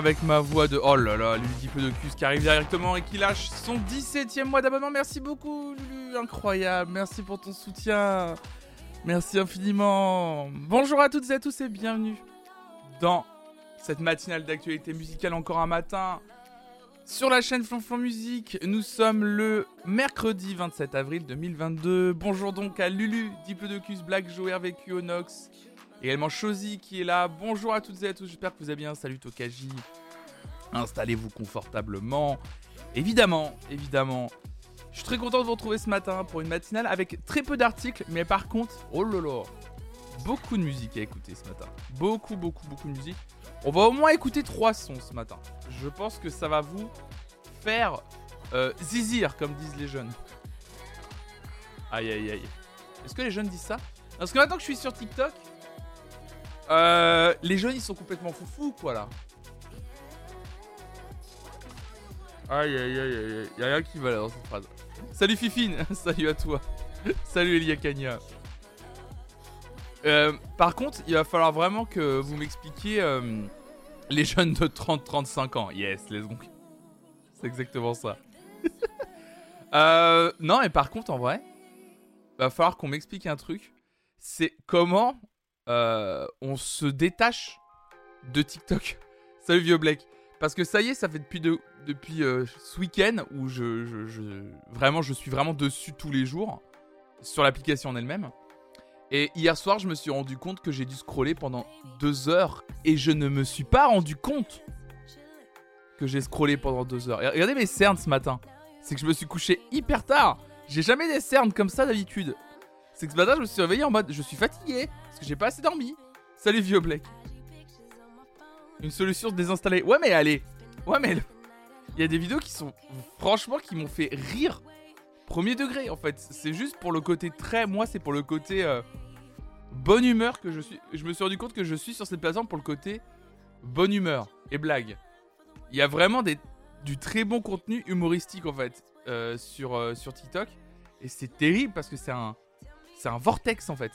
avec ma voix de. Oh là là, Lulu Diplodocus qui arrive directement et qui lâche son 17ème mois d'abonnement. Merci beaucoup, Lulu. Incroyable. Merci pour ton soutien. Merci infiniment. Bonjour à toutes et à tous et bienvenue dans cette matinale d'actualité musicale encore un matin sur la chaîne Flonflon Musique. Nous sommes le mercredi 27 avril 2022. Bonjour donc à Lulu, Diplodocus, Black Joe, RVQ, Onox, également Chosy qui est là. Bonjour à toutes et à tous, j'espère que vous allez bien. Salut Tokaji. Installez-vous confortablement. Évidemment, évidemment. Je suis très content de vous retrouver ce matin pour une matinale avec très peu d'articles, mais par contre, oh là, beaucoup de musique à écouter ce matin. Beaucoup, beaucoup, beaucoup de musique. On va au moins écouter trois sons ce matin. Je pense que ça va vous faire euh, zizir, comme disent les jeunes. Aïe, aïe, aïe. Est-ce que les jeunes disent ça? Parce que maintenant que je suis sur TikTok, euh, les jeunes ils sont complètement foufous, quoi là. Aïe, aïe, aïe, aïe. Y'a rien qui va là dans cette phrase. Salut Fifine, salut à toi. salut Elia Kanya. Euh, par contre, il va falloir vraiment que vous m'expliquiez euh, les jeunes de 30-35 ans. Yes, les go. C'est exactement ça. euh, non, mais par contre, en vrai, va falloir qu'on m'explique un truc. C'est comment euh, on se détache de TikTok. Salut Vieux Black. Parce que ça y est, ça fait depuis, de, depuis euh, ce week-end où je, vraiment, je suis vraiment dessus tous les jours sur l'application en elle-même. Et hier soir, je me suis rendu compte que j'ai dû scroller pendant deux heures et je ne me suis pas rendu compte que j'ai scrollé pendant deux heures. Regardez mes cernes ce matin. C'est que je me suis couché hyper tard. J'ai jamais des cernes comme ça d'habitude. C'est que ce matin, je me suis réveillé en mode je suis fatigué parce que j'ai pas assez dormi. Salut vieux Black. Une solution de désinstaller. Ouais, mais allez. Ouais, mais il y a des vidéos qui sont franchement qui m'ont fait rire premier degré en fait. C'est juste pour le côté très. Moi, c'est pour le côté euh, bonne humeur que je suis. Je me suis rendu compte que je suis sur cette plateforme pour le côté bonne humeur et blague. Il y a vraiment du très bon contenu humoristique en fait euh, sur, euh, sur TikTok. Et c'est terrible parce que c'est un, c'est un vortex en fait.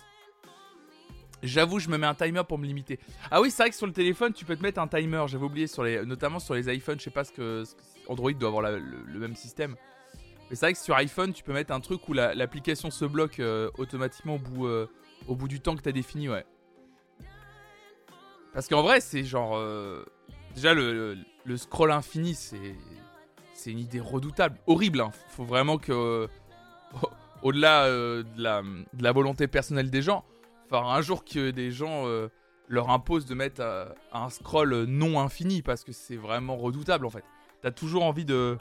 J'avoue, je me mets un timer pour me limiter. Ah oui, c'est vrai que sur le téléphone, tu peux te mettre un timer. J'avais oublié, sur les, notamment sur les iPhones. Je sais pas ce que, Android doit avoir le, même système. Mais c'est vrai que sur iPhone, tu peux mettre un truc où l'application la, se bloque euh, automatiquement au bout, euh, au bout du temps que tu as défini, ouais. Parce qu'en vrai, c'est genre. Euh, déjà, le, scroll infini, c'est. C'est une idée redoutable. Horrible, hein. Faut vraiment que. Au-delà de la volonté personnelle des gens, enfin, un jour que des gens leur imposent de mettre un scroll non infini parce que c'est vraiment redoutable en fait. T'as toujours envie de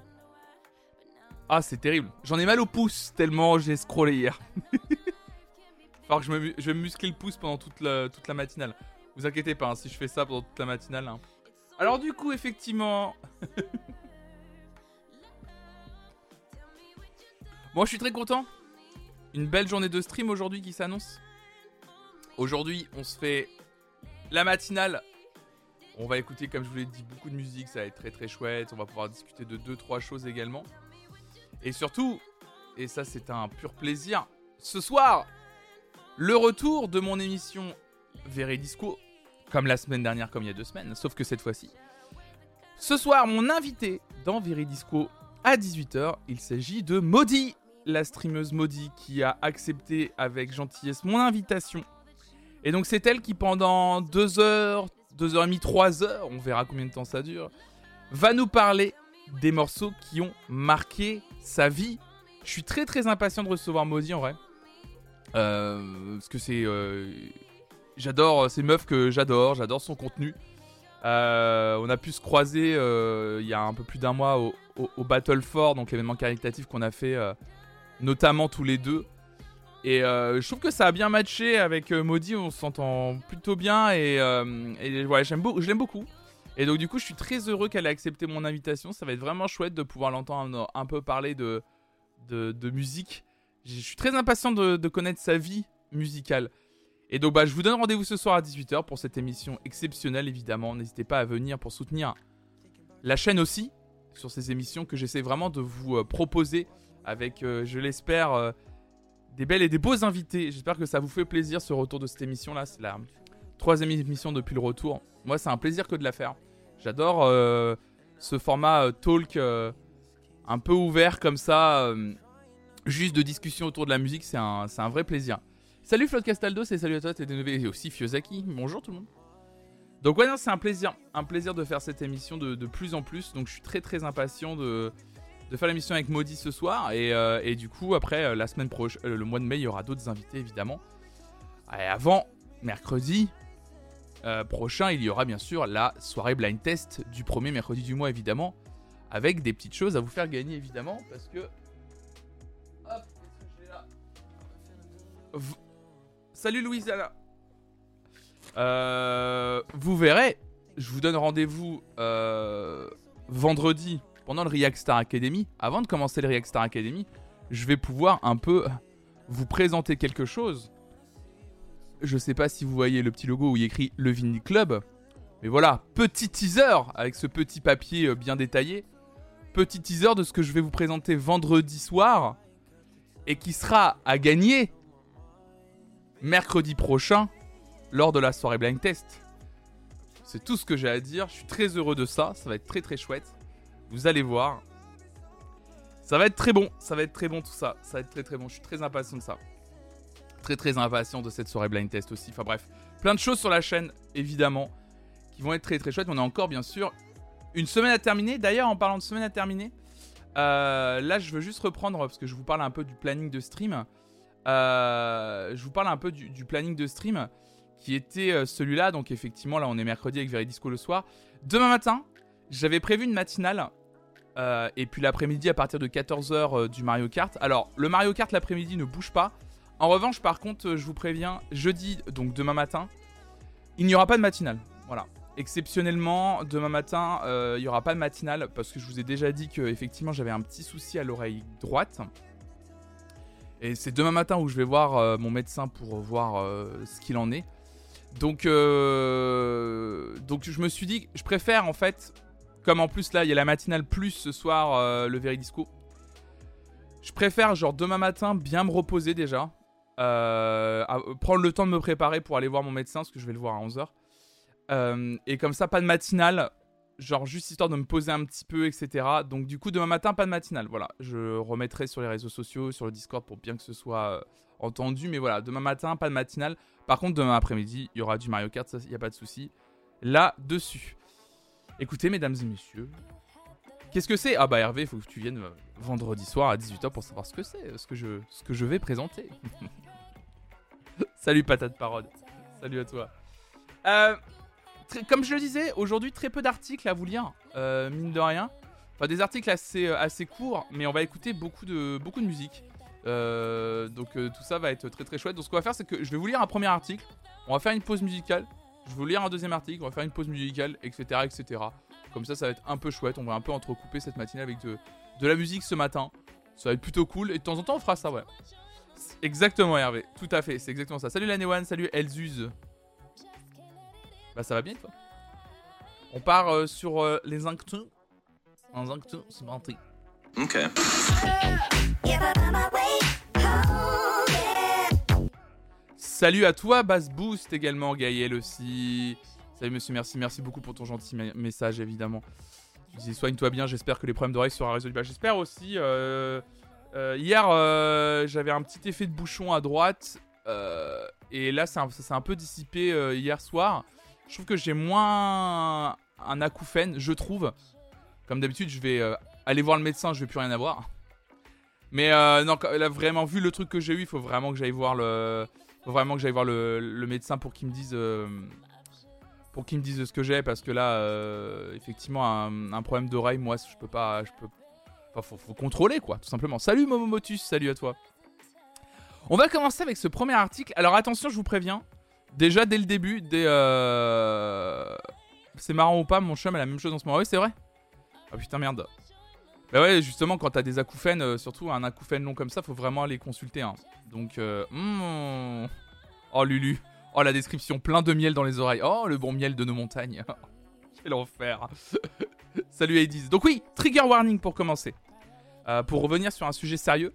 ah, c'est terrible. J'en ai mal au pouce tellement j'ai scrollé hier. Faut que je, me, je vais me muscler le pouce pendant toute la, toute la matinale. Vous inquiétez pas hein, si je fais ça pendant toute la matinale. Hein. Alors du coup, effectivement... bon, je suis très content. Une belle journée de stream aujourd'hui qui s'annonce. Aujourd'hui, on se fait la matinale. On va écouter, comme je vous l'ai dit, beaucoup de musique. Ça va être très très chouette. On va pouvoir discuter de 2-3 choses également. Et surtout, et ça c'est un pur plaisir, ce soir, le retour de mon émission Disco, comme la semaine dernière, comme il y a deux semaines, sauf que cette fois-ci. Ce soir, mon invité dans Disco à 18h, il s'agit de Maudie, la streameuse Maudie, qui a accepté avec gentillesse mon invitation. Et donc c'est elle qui pendant 2 heures, 2 heures et demie, 3 heures, on verra combien de temps ça dure, va nous parler des morceaux qui ont marqué sa vie. Je suis très très impatient de recevoir Maudie en vrai. Euh, parce que c'est. Euh, j'adore, c'est une meuf que j'adore, j'adore son contenu. Euh, on a pu se croiser euh, il y a un peu plus d'un mois au, Battle for, donc l'événement caritatif qu'on a fait euh, notamment tous les deux. Et je trouve que ça a bien matché avec Maudie, on s'entend plutôt bien et, ouais, j'aime je l'aime beaucoup. Et donc du coup, je suis très heureux qu'elle ait accepté mon invitation. Ça va être vraiment chouette de pouvoir l'entendre un, peu parler de, musique. Je suis très impatient de, connaître sa vie musicale. Et donc bah, je vous donne rendez-vous ce soir à 18h pour cette émission exceptionnelle évidemment. N'hésitez pas à venir pour soutenir la chaîne aussi sur ces émissions que j'essaie vraiment de vous euh, proposer avec, euh, je l'espère, euh, des belles et des beaux invités. J'espère que ça vous fait plaisir ce retour de cette émission là. C'est la troisième émission depuis le retour. Moi, c'est un plaisir que de la faire. J'adore ce format talk un peu ouvert comme ça, juste de discussion autour de la musique, c'est un, un, vrai plaisir. Salut Floyd Castaldo, et salut à toi, t'es et aussi Fiozaki. Bonjour tout le monde. Donc ouais, c'est un plaisir, un plaisir de faire cette émission de, de, plus en plus. Donc je suis très très impatient de, de faire l'émission avec Maudit ce soir. Et, euh, du coup, après, euh, la semaine prochaine, euh, le mois de mai, il y aura d'autres invités évidemment. Et avant, mercredi prochain, il y aura bien sûr la soirée blind test du premier mercredi du mois évidemment. Avec des petites choses à vous faire gagner évidemment. Parce que... Hop, que là Salut Louisa euh, vous verrez, je vous donne rendez-vous vendredi pendant le React Star Academy. Avant de commencer le React Star Academy, je vais pouvoir un peu vous présenter quelque chose. Je sais pas si vous voyez le petit logo où il y écrit le Vinny Club. Mais voilà, petit teaser avec ce petit papier euh, bien détaillé. Petit teaser de ce que je vais vous présenter vendredi soir et qui sera à gagner mercredi prochain lors de la soirée blind test. C'est tout ce que j'ai à dire. Je suis très heureux de ça. Ça va être très très chouette. Vous allez voir. Ça va être très bon. Ça va être très bon tout ça. Ça va être très très bon. Je suis très impatient de ça. Très très impatient de cette soirée blind test aussi. Enfin bref. Plein de choses sur la chaîne, évidemment, qui vont être très très chouettes. On a encore bien sûr une semaine à terminer. D'ailleurs, en parlant de semaine à terminer, euh, là je veux juste reprendre parce que je vous parle un peu du planning de stream. Euh, je vous parle un peu du planning de stream qui était euh, celui-là. Donc effectivement, là on est mercredi avec Veridisco le soir. Demain matin, j'avais prévu une matinale. Euh, et puis l'après-midi à partir de 14h euh, du Mario Kart. Alors le Mario Kart l'après-midi ne bouge pas. En revanche, par contre, je vous préviens, jeudi, donc demain matin, il n'y aura pas de matinale. Voilà. Exceptionnellement, demain matin, il n'y aura pas de matinale parce que je vous ai déjà dit que effectivement j'avais un petit souci à l'oreille droite. Et c'est demain matin où je vais voir mon médecin pour voir ce qu'il en est. Donc, euh, donc je me suis dit, je préfère en fait, comme en plus là il y a la matinale plus ce soir, euh, le Veridisco. Je préfère genre demain matin bien me reposer déjà. Euh, prendre le temps de me préparer pour aller voir mon médecin, parce que je vais le voir à 11h. et comme ça, pas de matinale, genre juste histoire de me poser un petit peu, etc. Donc du coup, demain matin, pas de matinale. Voilà, je remettrai sur les réseaux sociaux, sur le Discord pour bien que ce soit entendu. Mais voilà, demain matin, pas de matinale. Par contre, demain après-midi, il y aura du Mario Kart, il n'y a pas de souci. Là-dessus. Écoutez, mesdames et messieurs, qu'est-ce que c'est? Ah bah Hervé, il faut que tu viennes euh, vendredi soir à 18h pour savoir ce que c'est, ce, que je, ce que je vais présenter. Salut patate parode. Salut à toi. Euh, comme je le disais, aujourd'hui très peu d'articles à vous lire, euh, mine de rien. Enfin des articles assez, assez courts, mais on va écouter beaucoup de, beaucoup de musique. Euh, donc euh, tout ça va être très très chouette. Donc ce qu'on va faire, c'est que je vais vous lire un premier article. On va faire une pause musicale. Je vais vous lire un deuxième article. On va faire une pause musicale, etc., etc. Comme ça, ça va être un peu chouette. On va un peu entrecouper cette matinée avec de, de la musique ce matin. Ça va être plutôt cool. Et de temps en temps, on fera ça, ouais. Exactement, Hervé. Tout à fait. C'est exactement ça. Salut la Salut Elzuz. Bah ça va bien, toi? On part euh, sur les inctus. Un inctus, c'est parti. Ok. Salut à toi, Bass Boost également, Gaël aussi. Salut monsieur, merci, merci beaucoup pour ton gentil message évidemment. Tu dis soigne-toi bien, j'espère que les problèmes d'oreilles seront résolus. Bah, j'espère aussi. Euh, euh, hier, euh, j'avais un petit effet de bouchon à droite. et là, ça s'est un peu dissipé hier soir. Je trouve que j'ai moins un acouphène, je trouve. Comme d'habitude, je vais aller voir le médecin, je vais plus rien avoir. Mais non, a vraiment vu le truc que j'ai eu, il faut vraiment que j'aille voir le, vraiment que j'aille voir le, médecin pour qu'il me dise, euh, pour qu'il me dise ce que j'ai, parce que là, euh, effectivement, un, problème d'oreille, moi, je peux pas, je peux, enfin, faut, contrôler quoi, tout simplement. Salut Momomotus, salut à toi. On va commencer avec ce premier article. Alors attention, je vous préviens. Déjà dès le début, dès, c'est marrant ou pas, mon chum a la même chose en ce moment. Oui, c'est vrai. Ah putain merde. Bah ouais, justement, quand t'as des acouphènes, euh, surtout un acouphène long comme ça, faut vraiment aller consulter. Hein. Donc, euh, hmm. oh Lulu, oh la description, plein de miel dans les oreilles. Oh le bon miel de nos montagnes. Quel enfer. Salut Hades. Donc oui, trigger warning pour commencer. Euh, pour revenir sur un sujet sérieux.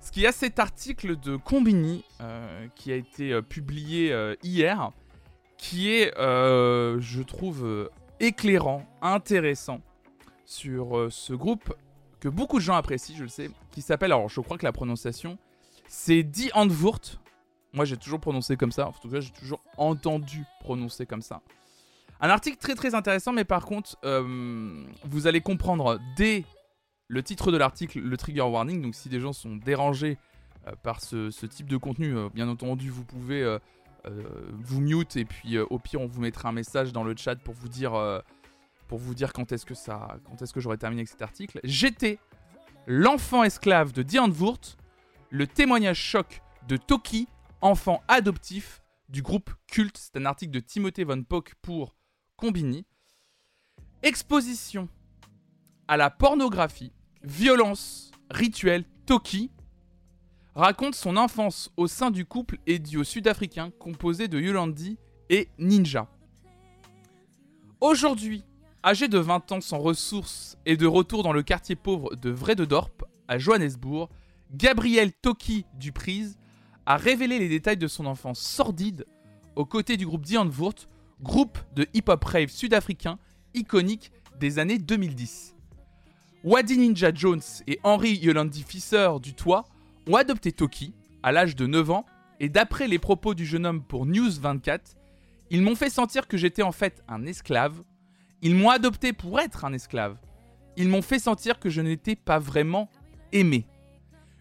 Ce qu'il y a cet article de Combini qui a été publié hier, qui est, je trouve, éclairant, intéressant sur euh, ce groupe que beaucoup de gens apprécient, je le sais, qui s'appelle, alors je crois que la prononciation, c'est Die Antwoord. Moi j'ai toujours prononcé comme ça, en tout cas j'ai toujours entendu prononcer comme ça. Un article très très intéressant, mais par contre, euh, vous allez comprendre dès le titre de l'article, le trigger warning, donc si des gens sont dérangés euh, par ce, type de contenu, bien entendu vous pouvez vous mute et puis au pire on vous mettra un message dans le chat pour vous dire pour vous dire quand est-ce que ça, quand est-ce que terminé cet article. J'étais l'enfant esclave de Diane Wurt, le témoignage choc de Toki, enfant adoptif du groupe Culte. C'est un article de Timothée Von Pock pour Combini. Exposition à la pornographie, violence, rituel, Toki raconte son enfance au sein du couple et duo sud-africain composé de Yolandi et Ninja. Aujourd'hui, Âgé de 20 ans sans ressources et de retour dans le quartier pauvre de Vrededorp, à Johannesburg, Gabriel Toki Duprise a révélé les détails de son enfance sordide aux côtés du groupe Dianvoort, groupe de hip-hop rave sud-africain iconique des années 2010. Wadi Ninja Jones et Henry Yolandi Fisser du Toit ont adopté Toki à l'âge de 9 ans et d'après les propos du jeune homme pour News 24, ils m'ont fait sentir que j'étais en fait un esclave ils m'ont adopté pour être un esclave. Ils m'ont fait sentir que je n'étais pas vraiment aimé.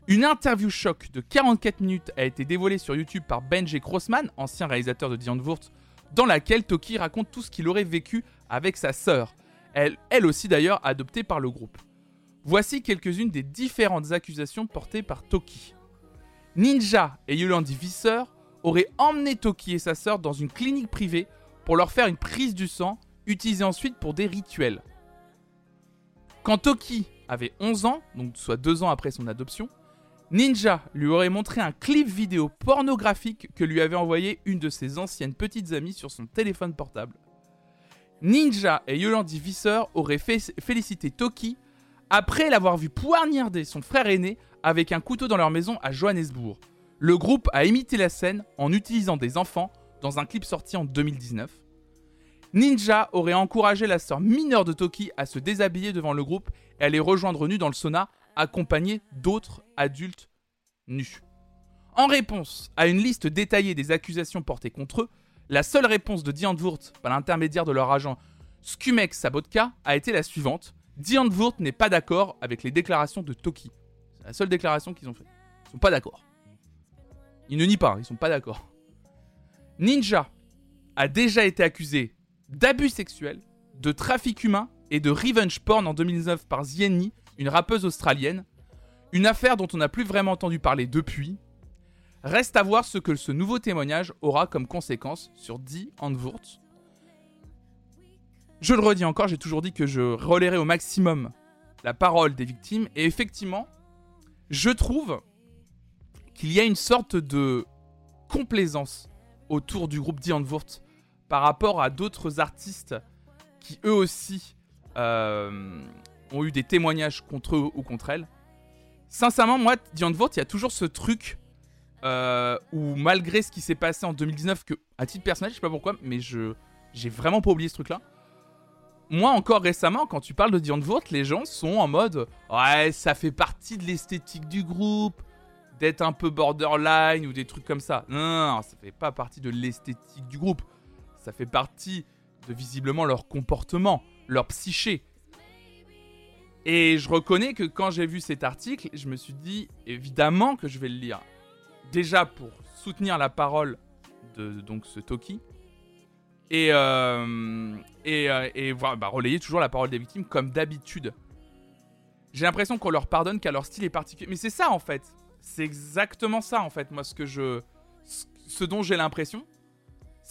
Une interview choc de 44 minutes a été dévoilée sur YouTube par Benji Crossman, ancien réalisateur de Diane Wurt, dans laquelle Toki raconte tout ce qu'il aurait vécu avec sa sœur, elle, elle aussi d'ailleurs adoptée par le groupe. Voici quelques-unes des différentes accusations portées par Toki. Ninja et Yolandi Visser auraient emmené Toki et sa sœur dans une clinique privée pour leur faire une prise du sang utilisé ensuite pour des rituels. Quand Toki avait 11 ans, donc soit 2 ans après son adoption, Ninja lui aurait montré un clip vidéo pornographique que lui avait envoyé une de ses anciennes petites amies sur son téléphone portable. Ninja et Yolandi Visser auraient félicité Toki après l'avoir vu poignarder son frère aîné avec un couteau dans leur maison à Johannesburg. Le groupe a imité la scène en utilisant des enfants dans un clip sorti en 2019. Ninja aurait encouragé la sœur mineure de Toki à se déshabiller devant le groupe et à les rejoindre nus dans le sauna, accompagnés d'autres adultes nus. En réponse à une liste détaillée des accusations portées contre eux, la seule réponse de Diane par l'intermédiaire de leur agent Skumek Sabotka a été la suivante. Diane n'est pas d'accord avec les déclarations de Toki. C'est la seule déclaration qu'ils ont faite. Ils sont pas d'accord. Ils ne nient pas, ils sont pas d'accord. Ninja a déjà été accusé d'abus sexuels, de trafic humain et de revenge porn en 2009 par Zienni, une rappeuse australienne. Une affaire dont on n'a plus vraiment entendu parler depuis. Reste à voir ce que ce nouveau témoignage aura comme conséquence sur Die Antwoord. Je le redis encore, j'ai toujours dit que je relayerai au maximum la parole des victimes. Et effectivement, je trouve qu'il y a une sorte de complaisance autour du groupe Die Antwoord par rapport à d'autres artistes qui eux aussi euh, ont eu des témoignages contre eux ou contre elles. Sincèrement, moi, Diane Vote, il y a toujours ce truc euh, où malgré ce qui s'est passé en 2019, que à titre personnel, je sais pas pourquoi, mais je j'ai vraiment pas oublié ce truc-là. Moi, encore récemment, quand tu parles de Diane Vote, les gens sont en mode ouais, ça fait partie de l'esthétique du groupe, d'être un peu borderline ou des trucs comme ça. Non, non, non ça fait pas partie de l'esthétique du groupe ça fait partie de visiblement leur comportement, leur psyché. Et je reconnais que quand j'ai vu cet article, je me suis dit évidemment que je vais le lire. Déjà pour soutenir la parole de donc ce Toki. Et, euh, et, euh, et bah, relayer toujours la parole des victimes comme d'habitude. J'ai l'impression qu'on leur pardonne qu'à leur style est particulier. Mais c'est ça en fait. C'est exactement ça en fait, moi, ce que je. Ce dont j'ai l'impression.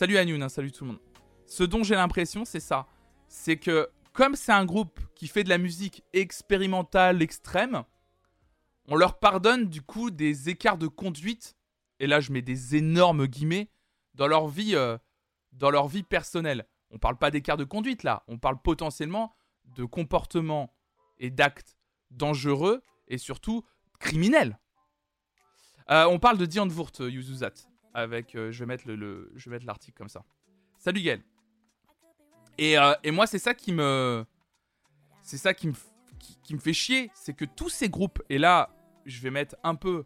Salut Anoun, hein, salut tout le monde. Ce dont j'ai l'impression, c'est ça. C'est que comme c'est un groupe qui fait de la musique expérimentale extrême, on leur pardonne du coup des écarts de conduite, et là je mets des énormes guillemets, dans leur vie, euh, dans leur vie personnelle. On parle pas d'écart de conduite là, on parle potentiellement de comportements et d'actes dangereux et surtout criminels. Euh, on parle de Diane Wurt, euh, Yuzuzat avec, euh, je vais mettre le, je vais mettre l'article comme ça. Salut Gaël. Et, euh, et moi, c'est ça qui me. C'est ça qui me, qui, me fait chier. C'est que tous ces groupes, et là, je vais mettre un peu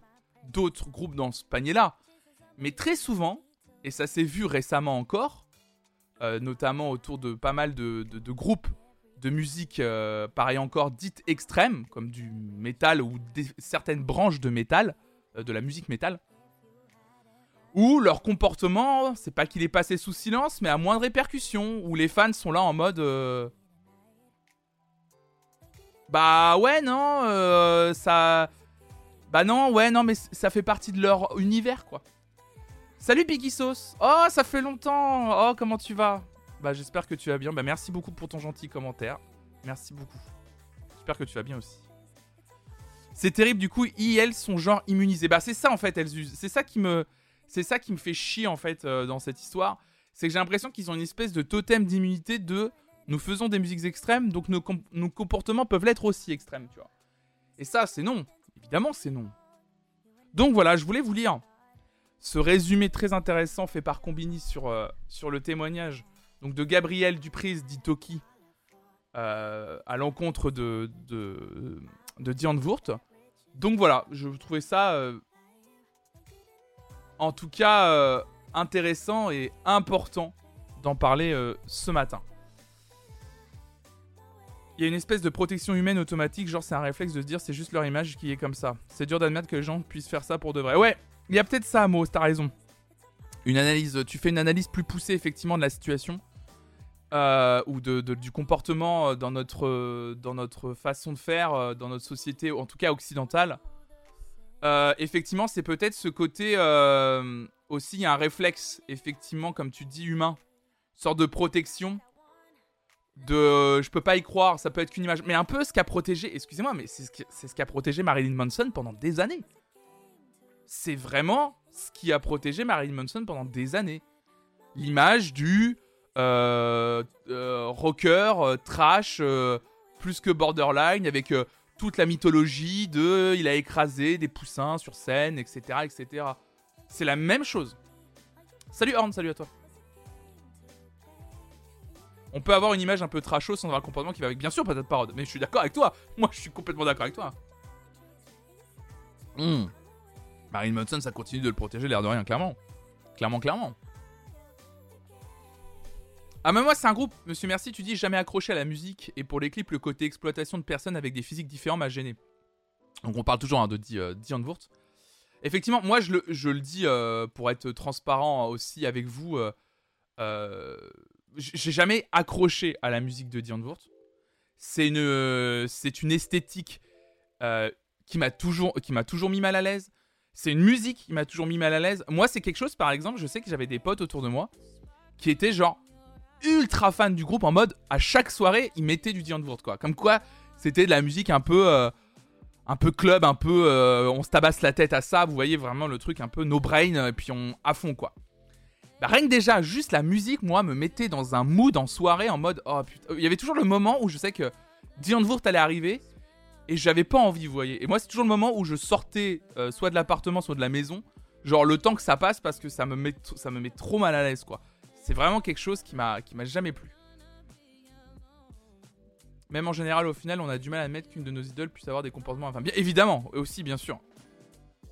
d'autres groupes dans ce panier-là, mais très souvent, et ça s'est vu récemment encore, euh, notamment autour de pas mal de, de- groupes de musique, pareil encore, dites extrêmes, comme du métal ou certaines branches de métal, de la musique métal, où leur comportement, c'est pas qu'il est passé sous silence, mais à moins de répercussions, où les fans sont là en mode... euh, Bah ouais, non, euh, ça... Bah non, ouais, non, mais ça fait partie de leur univers, quoi. Salut Piggy Sauce Oh, ça fait longtemps Oh, comment tu vas? Bah j'espère que tu vas bien. Bah merci beaucoup pour ton gentil commentaire. Merci beaucoup. J'espère que tu vas bien aussi. C'est terrible, du coup, ils, elles sont genre immunisées. Bah c'est ça en fait, elles usent. C'est ça qui me... C'est ça qui me fait chier en fait euh, dans cette histoire. C'est que j'ai l'impression qu'ils ont une espèce de totem d'immunité de... Nous faisons des musiques extrêmes, donc nos, com- nos comportements peuvent l'être aussi extrêmes, tu vois. Et ça, c'est non. Évidemment, c'est non. Donc voilà, je voulais vous lire ce résumé très intéressant fait par Combini sur, euh, sur le témoignage donc de Gabriel Duprise dit Toki euh, à l'encontre de, de, de Diane Wurt. Donc voilà, je trouvais ça en tout cas euh, intéressant et important d'en parler euh, ce matin. Il y a une espèce de protection humaine automatique, genre c'est un réflexe de se dire c'est juste leur image qui est comme ça. C'est dur d'admettre que les gens puissent faire ça pour de vrai. Ouais, il y a peut-être ça, Mo, t'as raison. Une analyse, tu fais une analyse plus poussée effectivement de la situation euh, ou du comportement dans notre, dans notre façon de faire, dans notre société, en tout cas occidentale. Euh, effectivement, c'est peut-être ce côté euh, aussi, un réflexe, effectivement, comme tu dis, humain, sorte de protection. De, euh, je peux pas y croire, ça peut être qu'une image, mais un peu ce qu'a protégé, excusez-moi, mais c'est ce qu'a protégé Marilyn Manson pendant des années c'est vraiment ce qui a protégé Marilyn Manson pendant des années. L'image du rocker trash plus que borderline avec toute la mythologie de il a écrasé des poussins sur scène, etc. etc. C'est la même chose. Salut Horn, salut à toi. On peut avoir une image un peu trasho sans avoir un comportement qui va avec. Bien sûr, peut-être parode, mais je suis d'accord avec toi. Moi, je suis complètement d'accord avec toi. Hmm. Marilyn Manson, ça continue de le protéger, l'air de rien, clairement. Clairement, clairement. Ah, mais moi, c'est un groupe, monsieur Merci, tu dis jamais accroché à la musique, et pour les clips, le côté exploitation de personnes avec des physiques différents m'a gêné. Donc, on parle toujours hein, de Di- euh, Diane Wurt. Effectivement, moi, je le, je le dis euh, pour être transparent aussi avec vous. euh, euh, J'ai jamais accroché à la musique de Diane Wurt. C'est une, euh, c'est une esthétique euh, qui m'a toujours, qui m'a toujours mis mal à l'aise. C'est une musique qui m'a toujours mis mal à l'aise. Moi, c'est quelque chose, par exemple, je sais que j'avais des potes autour de moi qui étaient genre ultra fans du groupe en mode à chaque soirée, ils mettaient du Wurt, quoi. Comme quoi, c'était de la musique un peu, euh, un peu club, un peu, euh, on se tabasse la tête à ça. Vous voyez vraiment le truc un peu no brain, et puis on à fond, quoi. Bah, rien que déjà, juste la musique, moi, me mettait dans un mood en soirée en mode oh putain. Il y avait toujours le moment où je sais que Wurt allait arriver et j'avais pas envie, vous voyez. Et moi, c'est toujours le moment où je sortais euh, soit de l'appartement, soit de la maison. Genre le temps que ça passe parce que ça me met, ça me met trop mal à l'aise, quoi. C'est vraiment quelque chose qui m'a, jamais plu. Même en général, au final, on a du mal à admettre qu'une de nos idoles puisse avoir des comportements. Enfin, bien évidemment, aussi, bien sûr.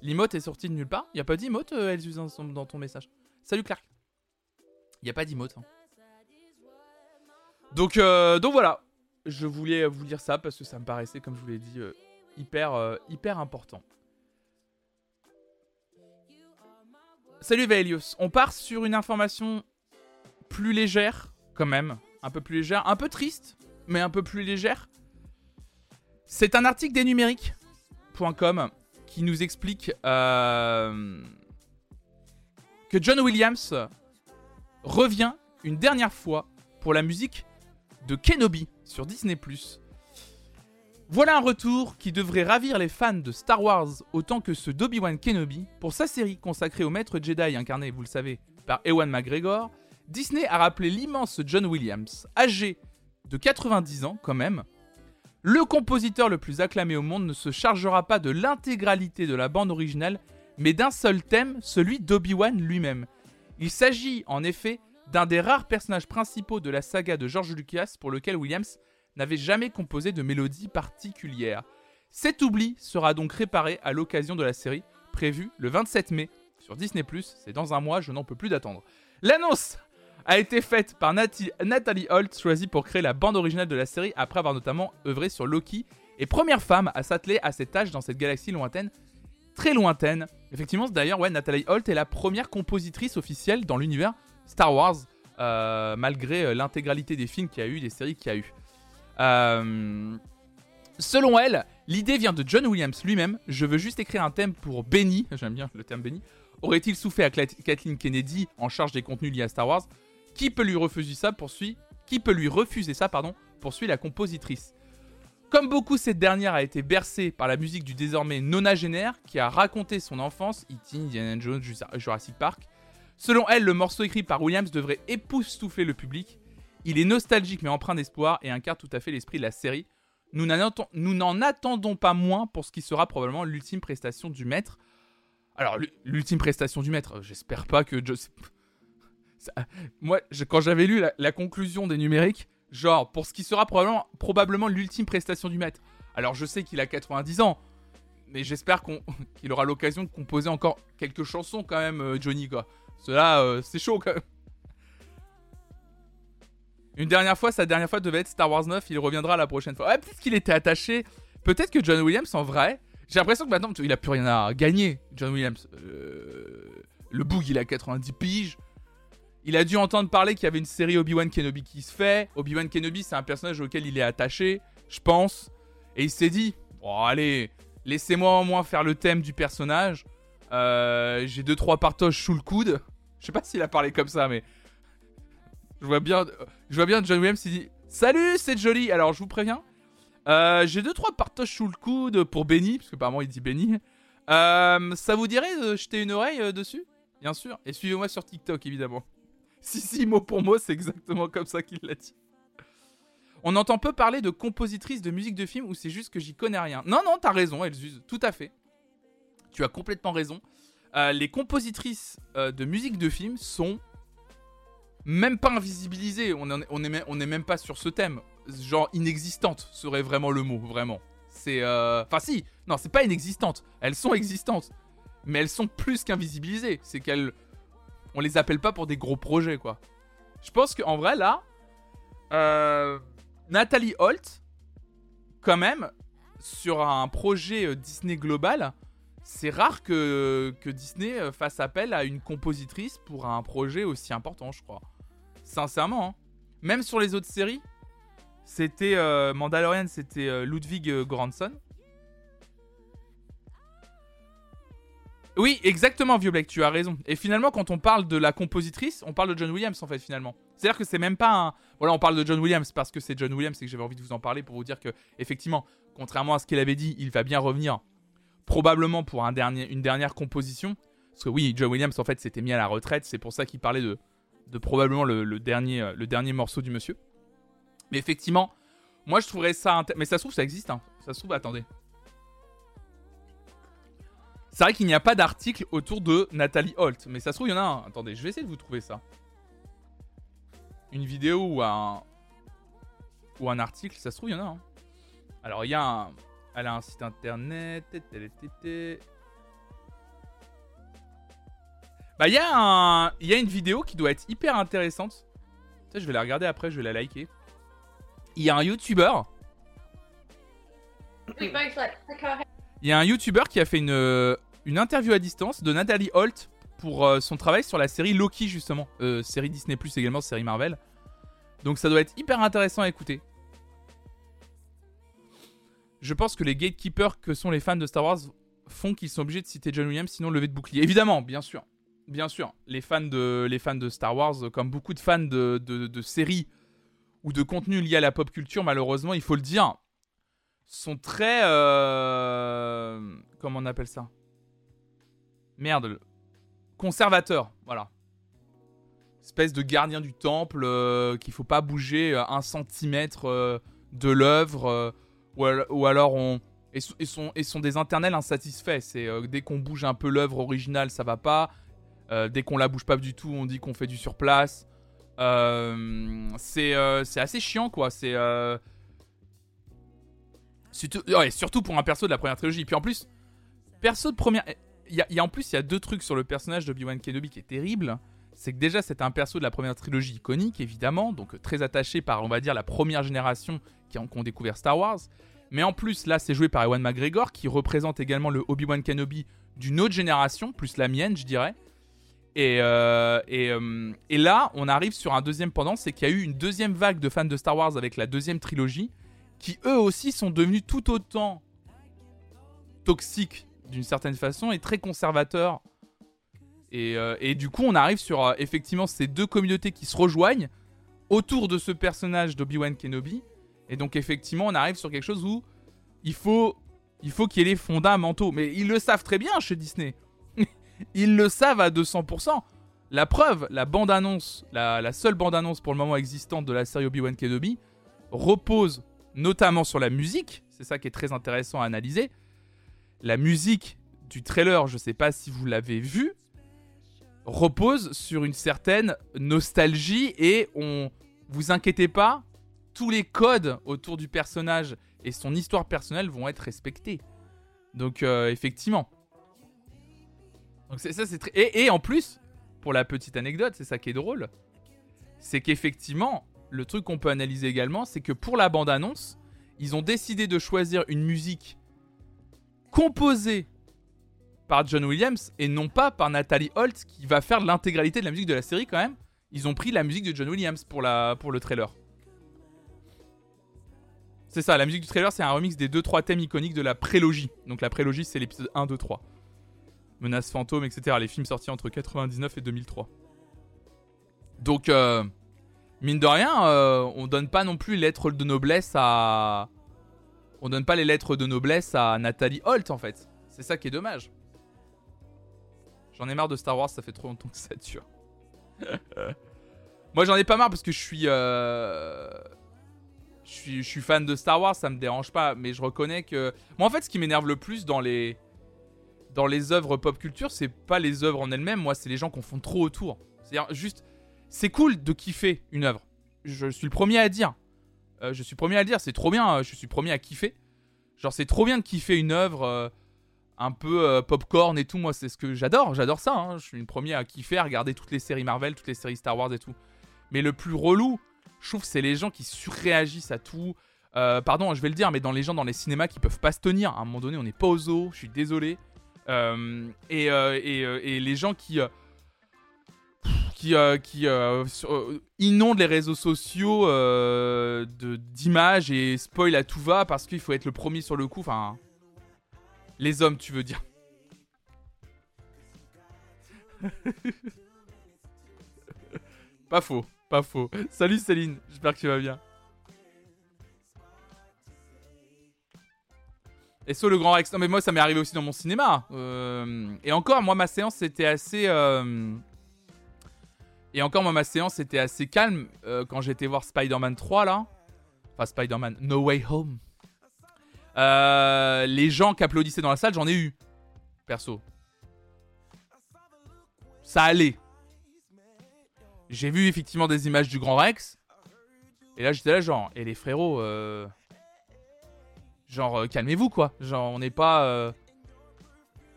L'emote est sorti de nulle part. Y a pas d'emote, euh, Elsus, dans ton message? Salut Clark. Y a pas d'emote. hein. Donc, euh, donc voilà. Je voulais vous dire ça parce que ça me paraissait, comme je vous l'ai dit, euh, hyper, euh, hyper important. Salut Vaelius. On part sur une information plus légère, quand même. Un peu plus légère. Un peu triste, mais un peu plus légère. C'est un article des numériques.com qui nous explique euh, que John Williams revient une dernière fois pour la musique de Kenobi sur Disney+. Voilà un retour qui devrait ravir les fans de Star Wars autant que ceux d'Obi-Wan Kenobi. Pour sa série consacrée au maître Jedi incarné, vous le savez, par Ewan McGregor, Disney a rappelé l'immense John Williams, âgé de 90 ans quand même. Le compositeur le plus acclamé au monde ne se chargera pas de l'intégralité de la bande originale, mais d'un seul thème, celui d'Obi-Wan lui-même. Il s'agit en effet d'un des rares personnages principaux de la saga de George Lucas pour lequel Williams n'avait jamais composé de mélodie particulière. Cet oubli sera donc réparé à l'occasion de la série, prévue le 27 mai sur Disney ⁇ c'est dans un mois, je n'en peux plus d'attendre. L'annonce a été faite par Nathalie Holt, choisie pour créer la bande originale de la série après avoir notamment œuvré sur Loki, et première femme à s'atteler à cette tâche dans cette galaxie lointaine, très lointaine. Effectivement, d'ailleurs, ouais, Nathalie Holt est la première compositrice officielle dans l'univers Star Wars, euh, malgré euh, l'intégralité des films qu'il y a eu, des séries qu'il y a eu. Euh, selon elle, l'idée vient de John Williams lui-même. Je veux juste écrire un thème pour Benny, j'aime bien le terme Benny. Aurait-il souffert à Kathleen Kennedy en charge des contenus liés à Star Wars? Qui peut lui refuser ça poursuit Qui peut lui refuser ça pardon Poursuit la compositrice. Comme beaucoup, cette dernière a été bercée par la musique du désormais nonagénaire qui a raconté son enfance, E.T., Indiana Jones, Jurassic Park. Selon elle, le morceau écrit par Williams devrait époustoufler le public. Il est nostalgique mais empreint d'espoir et incarne tout à fait l'esprit de la série. Nous n'en attendons pas moins pour ce qui sera probablement l'ultime prestation du maître. Alors, l'ultime prestation du maître, j'espère pas que... Moi, quand j'avais lu la conclusion des numériques, Genre, pour ce qui sera probablement, l'ultime prestation du maître. Alors, je sais qu'il a 90 ans, mais j'espère qu'il aura l'occasion de composer encore quelques chansons quand même, euh, Johnny, quoi. Cela, euh, c'est chaud quand même. Une dernière fois, sa dernière fois devait être Star Wars 9, il reviendra la prochaine fois. Ouais, peut-être qu'il était attaché. Peut-être que John Williams, en vrai, j'ai l'impression que maintenant, il a plus rien à gagner, John Williams. Euh, le boug, il a 90 piges. Il a dû entendre parler qu'il y avait une série Obi-Wan Kenobi qui se fait. Obi-Wan Kenobi, c'est un personnage auquel il est attaché, je pense. Et il s'est dit, bon allez, laissez-moi au moins faire le thème du personnage. Euh, j'ai deux trois partoches sous le coude. Je sais pas s'il a parlé comme ça, mais je vois bien, je vois bien John Williams il dit, salut, c'est joli. Alors je vous préviens, euh, j'ai deux trois partoches sous le coude pour Benny, parce que apparemment il dit Benny. Euh, ça vous dirait de jeter une oreille dessus? Bien sûr. Et suivez-moi sur TikTok évidemment. Si, si, mot pour mot, c'est exactement comme ça qu'il l'a dit. On entend peu parler de compositrices de musique de film ou c'est juste que j'y connais rien. Non, non, t'as raison, Elzuz, tout à fait. Tu as complètement raison. Euh, les compositrices euh, de musique de film sont même pas invisibilisées. On, est, on, on est même pas sur ce thème. Genre inexistantes serait vraiment le mot, vraiment. C'est. Euh, enfin, si, non, c'est pas inexistante. Elles sont existantes. Mais elles sont plus qu'invisibilisées. C'est qu'elles on les appelle pas pour des gros projets, quoi. Je pense qu'en vrai, là, euh, Nathalie Holt, quand même, sur un projet euh, Disney global, c'est rare que, Disney euh, fasse appel à une compositrice pour un projet aussi important, je crois. Sincèrement, hein. même sur les autres séries, c'était Mandalorian, c'était Ludwig Göransson. Oui, exactement, Vieux Black, tu as raison. Et finalement, quand on parle de la compositrice, on parle de John Williams, en fait, finalement. C'est-à-dire que c'est même pas un. Voilà, on parle de John Williams parce que c'est John Williams et que j'avais envie de vous en parler pour vous dire que, effectivement, contrairement à ce qu'il avait dit, il va bien revenir, probablement pour un dernier, une dernière composition. Parce que oui, John Williams, en fait, s'était mis à la retraite, c'est pour ça qu'il parlait de, de probablement le, dernier, le dernier morceau du monsieur. Mais effectivement, moi je trouverais ça. Mais ça se trouve, ça existe, hein. Ça se trouve, attendez. C'est vrai qu'il n'y a pas d'article autour de Nathalie Holt, mais ça se trouve, il y en a un. Attendez, je vais essayer de vous trouver ça. Une vidéo ou un. Ou un article, ça se trouve, il y en a un. Alors, il y a un. Elle a un site internet. Bah, il y, a un... il y a une vidéo qui doit être hyper intéressante. je vais la regarder après, je vais la liker. Il y a un YouTuber. Il y a un YouTuber qui a fait une, une interview à distance de Nathalie Holt pour euh, son travail sur la série Loki, justement. Euh, série Disney, également, série Marvel. Donc ça doit être hyper intéressant à écouter. Je pense que les gatekeepers que sont les fans de Star Wars font qu'ils sont obligés de citer John Williams, sinon lever de bouclier. Évidemment, bien sûr. Bien sûr. Les fans de, les fans de Star Wars, comme beaucoup de fans de, de séries ou de contenus liés à la pop culture, malheureusement, il faut le dire, sont très. Euh, comment on appelle ça? Merde. Conservateur, voilà. Espèce de gardien du temple euh, qu'il faut pas bouger euh, un centimètre de l'œuvre. Ou, alors on. Et, sont, et sont des internels insatisfaits. Dès qu'on bouge un peu l'œuvre originale, ça va pas. dès qu'on la bouge pas du tout, on dit qu'on fait du surplace. Euh, c'est assez chiant, quoi. C'est. Surtout, surtout pour un perso de la première trilogie. Puis en plus, perso de première. Il y, a, en plus, il y a deux trucs sur le personnage de Obi-Wan Kenobi qui est terrible. C'est que déjà, c'est un perso de la première trilogie iconique, évidemment, donc très attaché par, on va dire, la première génération qui ont, qui ont découvert Star Wars. Mais en plus, là, c'est joué par Ewan McGregor, qui représente également le Obi-Wan Kenobi d'une autre génération, plus la mienne, je dirais. Et, euh, euh, et, là, on arrive sur un deuxième pendant, c'est qu'il y a eu une deuxième vague de fans de Star Wars avec la deuxième trilogie, qui eux aussi sont devenus tout autant toxiques d'une certaine façon et très conservateurs. Et, euh, et du coup, on arrive sur effectivement ces deux communautés qui se rejoignent autour de ce personnage d'Obi-Wan Kenobi. Et donc effectivement, on arrive sur quelque chose où il faut il faut qu'il y ait les fondamentaux. Mais ils le savent très bien chez Disney. ils le savent à 200%. La preuve, la bande-annonce, la, seule bande-annonce pour le moment existante de la série Obi-Wan Kenobi, repose notamment sur la musique. C'est ça qui est très intéressant à analyser. La musique du trailer, je ne sais pas si vous l'avez vu, repose sur une certaine nostalgie et on vous inquiétez pas, tous les codes autour du personnage et son histoire personnelle vont être respectés. Donc euh, effectivement. Donc ça c'est très et, en plus pour la petite anecdote, c'est ça qui est drôle, c'est qu'effectivement le truc qu'on peut analyser également, c'est que pour la bande annonce, ils ont décidé de choisir une musique composée par John Williams et non pas par Nathalie Holt qui va faire l'intégralité de la musique de la série quand même. Ils ont pris la musique de John Williams pour le trailer. C'est ça, la musique du trailer, c'est un remix des 2-3 thèmes iconiques de la prélogie. Donc la prélogie, c'est l'épisode 1, 2, 3. Menace fantôme, etc. Les films sortis entre 99 et 2003. Donc, euh, mine de rien, euh, on donne pas non plus les lettres de noblesse à. On donne pas les lettres de noblesse à Nathalie Holt, en fait. C'est ça qui est dommage. J'en ai marre de Star Wars, ça fait trop longtemps que ça dure. Moi, j'en ai pas marre parce que je suis. Euh je suis, fan de Star Wars, ça me dérange pas, mais je reconnais que. Moi, en fait, ce qui m'énerve le plus dans les. Dans les œuvres pop culture, c'est pas les œuvres en elles-mêmes, moi, c'est les gens qu'on font trop autour. C'est-à-dire, juste. C'est cool de kiffer une œuvre. Je suis le premier à dire. Euh, je suis le premier à dire, c'est trop bien, euh, je suis le premier à kiffer. Genre, c'est trop bien de kiffer une œuvre euh, un peu popcorn et tout. Moi, c'est ce que j'adore, j'adore ça. Hein. Je suis le premier à kiffer, à regarder toutes les séries Marvel, toutes les séries Star Wars et tout. Mais le plus relou, je trouve c'est les gens qui surréagissent à tout. Pardon, je vais le dire, mais dans les gens dans les cinémas qui peuvent pas se tenir. À un moment donné, on n'est pas aux zoo, je suis désolé. Et, les gens qui qui, qui inondent les réseaux sociaux d'images et spoil à tout va parce qu'il faut être le premier sur le coup. Enfin, les hommes, tu veux dire. pas faux. Pas faux. Salut Céline, j'espère que tu vas bien. Et sur le Grand Rex. Non, mais moi, ça m'est arrivé aussi dans mon cinéma. Euh, et encore, moi, ma séance, c'était assez. Euh, et encore, moi, ma séance, était assez calme euh, quand j'étais voir Spider-Man 3, là. Enfin, Spider-Man No Way Home. les gens qui applaudissaient dans la salle, j'en ai eu. Perso. Ça allait j'ai vu effectivement des images du Grand Rex. Et là, j'étais là, genre, et les frérots, euh, genre, euh, calmez-vous, quoi. Genre, on n'est pas. Euh,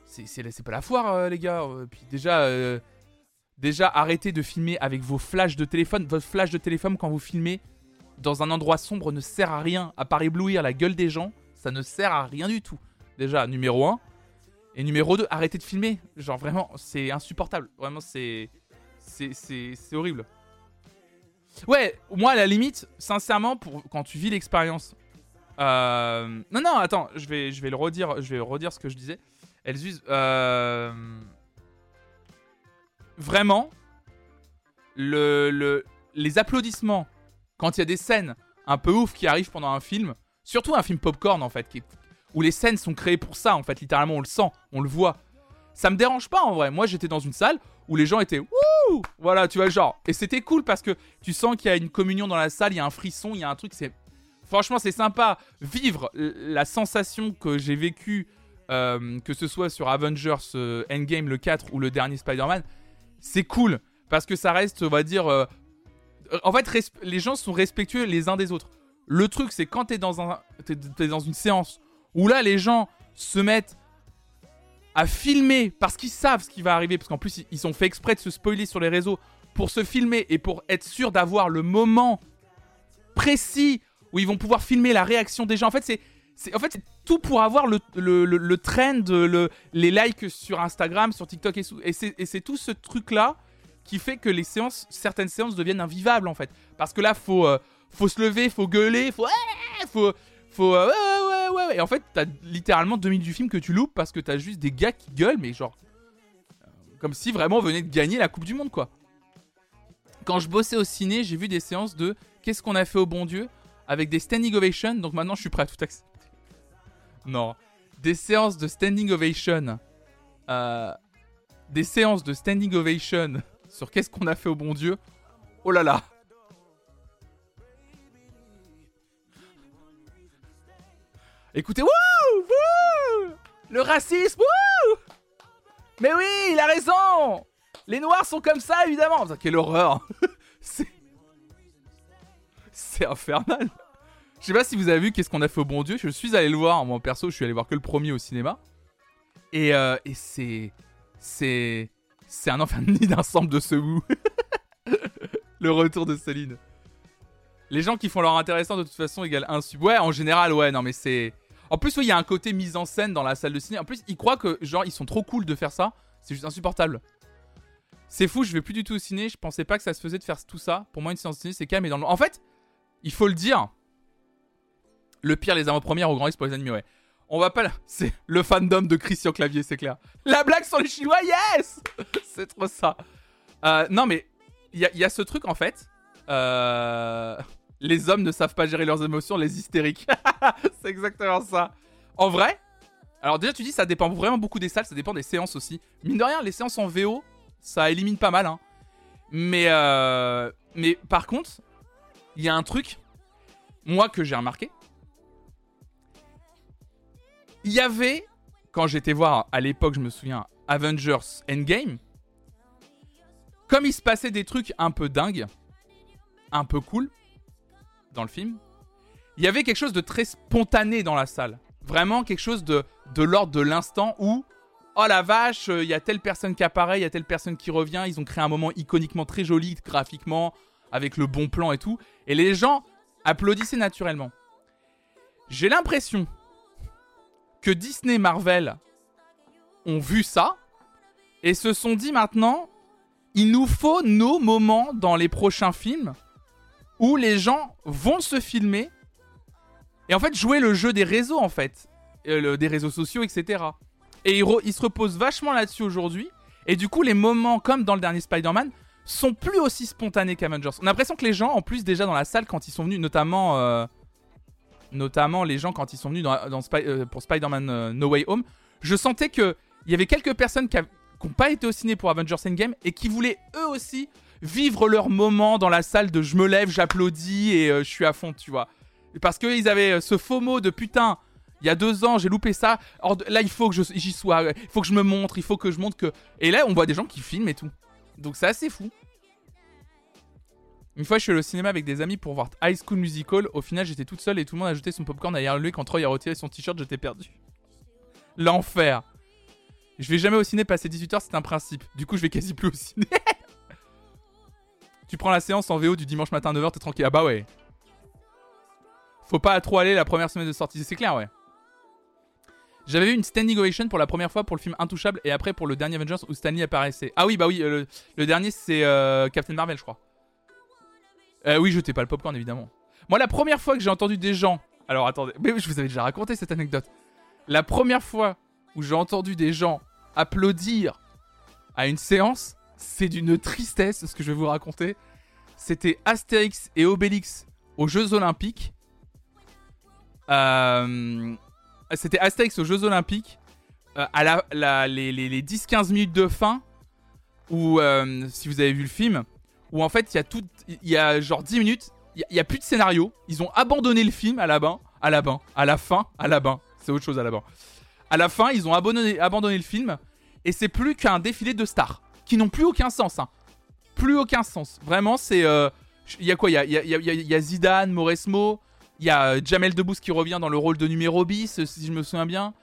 c'est pas la foire, les gars. Puis déjà, déjà, arrêtez de filmer avec vos flashs de téléphone. Votre flash de téléphone, quand vous filmez dans un endroit sombre, ne sert à rien, à part éblouir la gueule des gens. Ça ne sert à rien du tout. Déjà, numéro 1. Et numéro 2, arrêtez de filmer. Genre, vraiment, c'est insupportable. Vraiment, c'est c'est horrible. Ouais, moi à la limite, sincèrement, quand tu vis l'expérience. Euh, non, non, attends, je vais, je vais le redire, je vais redire ce que je disais. Elsus, euh... vraiment, le, le, les applaudissements quand il y a des scènes un peu ouf qui arrivent pendant un film, surtout un film popcorn en fait, où les scènes sont créées pour ça en fait, littéralement on le sent, on le voit. Ça me dérange pas en vrai. Moi j'étais dans une salle où les gens étaient wouh Voilà, tu vois, genre. Et c'était cool parce que tu sens qu'il y a une communion dans la salle, il y a un frisson, il y a un truc, c'est. Franchement, c'est sympa. Vivre la sensation que j'ai vécue, euh, que ce soit sur Avengers euh, Endgame le 4 ou le dernier Spider-Man, c'est cool. Parce que ça reste, on va dire, euh, En fait, les gens sont respectueux les uns des autres. Le truc, c'est quand t'es dans, un, es dans une séance où là, les gens se mettent à filmer parce qu'ils savent ce qui va arriver, parce qu'en plus, ils sont fait exprès de se spoiler sur les réseaux pour se filmer et pour être sûr d'avoir le moment précis où ils vont pouvoir filmer la réaction des gens. En fait, c'est en fait, c'est tout pour avoir le, trend, le, les likes sur Instagram, sur TikTok et, et c'est tout ce truc-là qui fait que certaines séances deviennent invivables en fait. Parce que là, faut, euh, faut se lever, faut gueuler, faut. faut. faut euh, Et en fait, t'as littéralement deux minutes du film que tu loupes parce que t'as juste des gars qui gueulent, mais genre. Euh, comme si vraiment on venait de gagner la Coupe du Monde, quoi. Quand je bossais au ciné, j'ai vu des séances de Qu'est-ce qu'on a fait au bon Dieu? avec des standing ovations, donc maintenant je suis prêt à tout accepter. Non. Des séances de standing ovation. des séances de standing ovation sur qu'est-ce qu'on a fait au bon Dieu. Oh là là. Écoutez, wouh, Le racisme, wouh Mais oui, il a raison Les Noirs sont comme ça, évidemment Quelle horreur. C'est infernal Je sais pas si vous avez vu qu'est-ce qu'on a fait au bon Dieu, je suis allé le voir, moi perso, je suis allé voir que le premier au cinéma. Et, euh, c'est... C'est... C'est un enfer d'ensemble de ce bout. le retour de Céline. Les gens qui font leur intéressant de toute façon égale un sub. Ouais, en général, ouais, non mais c'est. En plus, il y a un côté mise en scène dans la salle de ciné. En plus, ils croient que, genre, ils sont trop cool de faire ça. C'est juste insupportable. C'est fou, je vais plus du tout au ciné. Je pensais pas que ça se faisait de faire tout ça. Pour moi, une séance de ciné, c'est calme et dans le. En fait, il faut le dire. Le pire, les avant-premières au Grand X pour les animés, ouais. On va pas là. C'est le fandom de Christian Clavier, c'est clair. La blague sur les Chinois, yes C'est trop ça. Euh, non, mais il y, a ce truc en fait. Euh, les hommes ne savent pas gérer leurs émotions, les hystériques. c'est exactement ça. En vrai, alors déjà tu dis ça dépend vraiment beaucoup des salles, ça dépend des séances aussi. Mine de rien, les séances en VO, ça élimine pas mal. Hein. Mais, euh, mais par contre, il y a un truc, moi que j'ai remarqué, il y avait, quand j'étais voir à l'époque, je me souviens, Avengers Endgame, comme il se passait des trucs un peu dingues, un peu cool dans le film, il y avait quelque chose de très spontané dans la salle. Vraiment quelque chose de, de l'ordre de l'instant où, oh la vache, il y a telle personne qui apparaît, il y a telle personne qui revient, ils ont créé un moment iconiquement très joli, graphiquement, avec le bon plan et tout, et les gens applaudissaient naturellement. J'ai l'impression que Disney Marvel ont vu ça et se sont dit maintenant, il nous faut nos moments dans les prochains films où les gens vont se filmer et en fait jouer le jeu des réseaux en fait, des réseaux sociaux, etc. Et ils, se reposent vachement là-dessus aujourd'hui. Et du coup, les moments comme dans le dernier Spider-Man sont plus aussi spontanés qu'Avengers. On a l'impression que les gens, en plus déjà dans la salle quand ils sont venus, notamment euh, notamment les gens quand ils sont venus euh, pour Spider-Man euh, No Way Home, je sentais qu'il y avait quelques personnes qui n'ont pas été au ciné pour Avengers Endgame et qui voulaient eux aussi vivre leur moment dans la salle de je me lève, j'applaudis et euh, je suis à fond, tu vois. Parce qu'ils avaient ce faux mot de putain, il y a deux ans, j'ai loupé ça. Là, il faut que j'y sois, il faut que je me montre, il faut que je montre que. Et là, on voit des gens qui filment et tout. Donc, c'est assez fou. Une fois, je suis allé au cinéma avec des amis pour voir High School Musical. Au final, j'étais toute seule et tout le monde a jeté son popcorn derrière lui. Quand Troy a retiré son t-shirt, j'étais perdu. L'enfer. Je vais jamais au ciné passer 18h, c'est un principe. Du coup, je vais quasi plus au ciné. tu prends la séance en VO du dimanche matin à 9h, t'es tranquille. Ah bah ouais. Faut pas trop aller la première semaine de sortie, c'est clair, ouais. J'avais eu une standing ovation pour la première fois pour le film Intouchable et après pour le dernier Avengers où Stanley apparaissait. Ah oui, bah oui, euh, le, dernier c'est euh, Captain Marvel, je crois. Euh, oui, jetez pas le popcorn, évidemment. Moi, la première fois que j'ai entendu des gens. Alors, attendez. Mais je vous avais déjà raconté cette anecdote. La première fois où j'ai entendu des gens applaudir à une séance, c'est d'une tristesse ce que je vais vous raconter. C'était Astérix et Obélix aux Jeux Olympiques. Euh, c'était Astérix aux Jeux Olympiques. Euh, à la, les, les 10-15 minutes de fin, où, si vous avez vu le film, où en fait il y a tout, il y a genre 10 minutes, il y, a plus de scénario, ils ont abandonné le film à la bain, à la bain, à la fin, à la bain, c'est autre chose à la bain. À la fin, ils ont abandonné, abandonné le film et c'est plus qu'un défilé de stars qui n'ont plus aucun sens, hein. plus aucun sens. Vraiment, c'est euh, Il y a quoi Il y a, y, a, y, a, y a, Zidane, Mauresmo, il y a Jamel Debbouze qui revient dans le rôle de numéro bis, si je me souviens bien.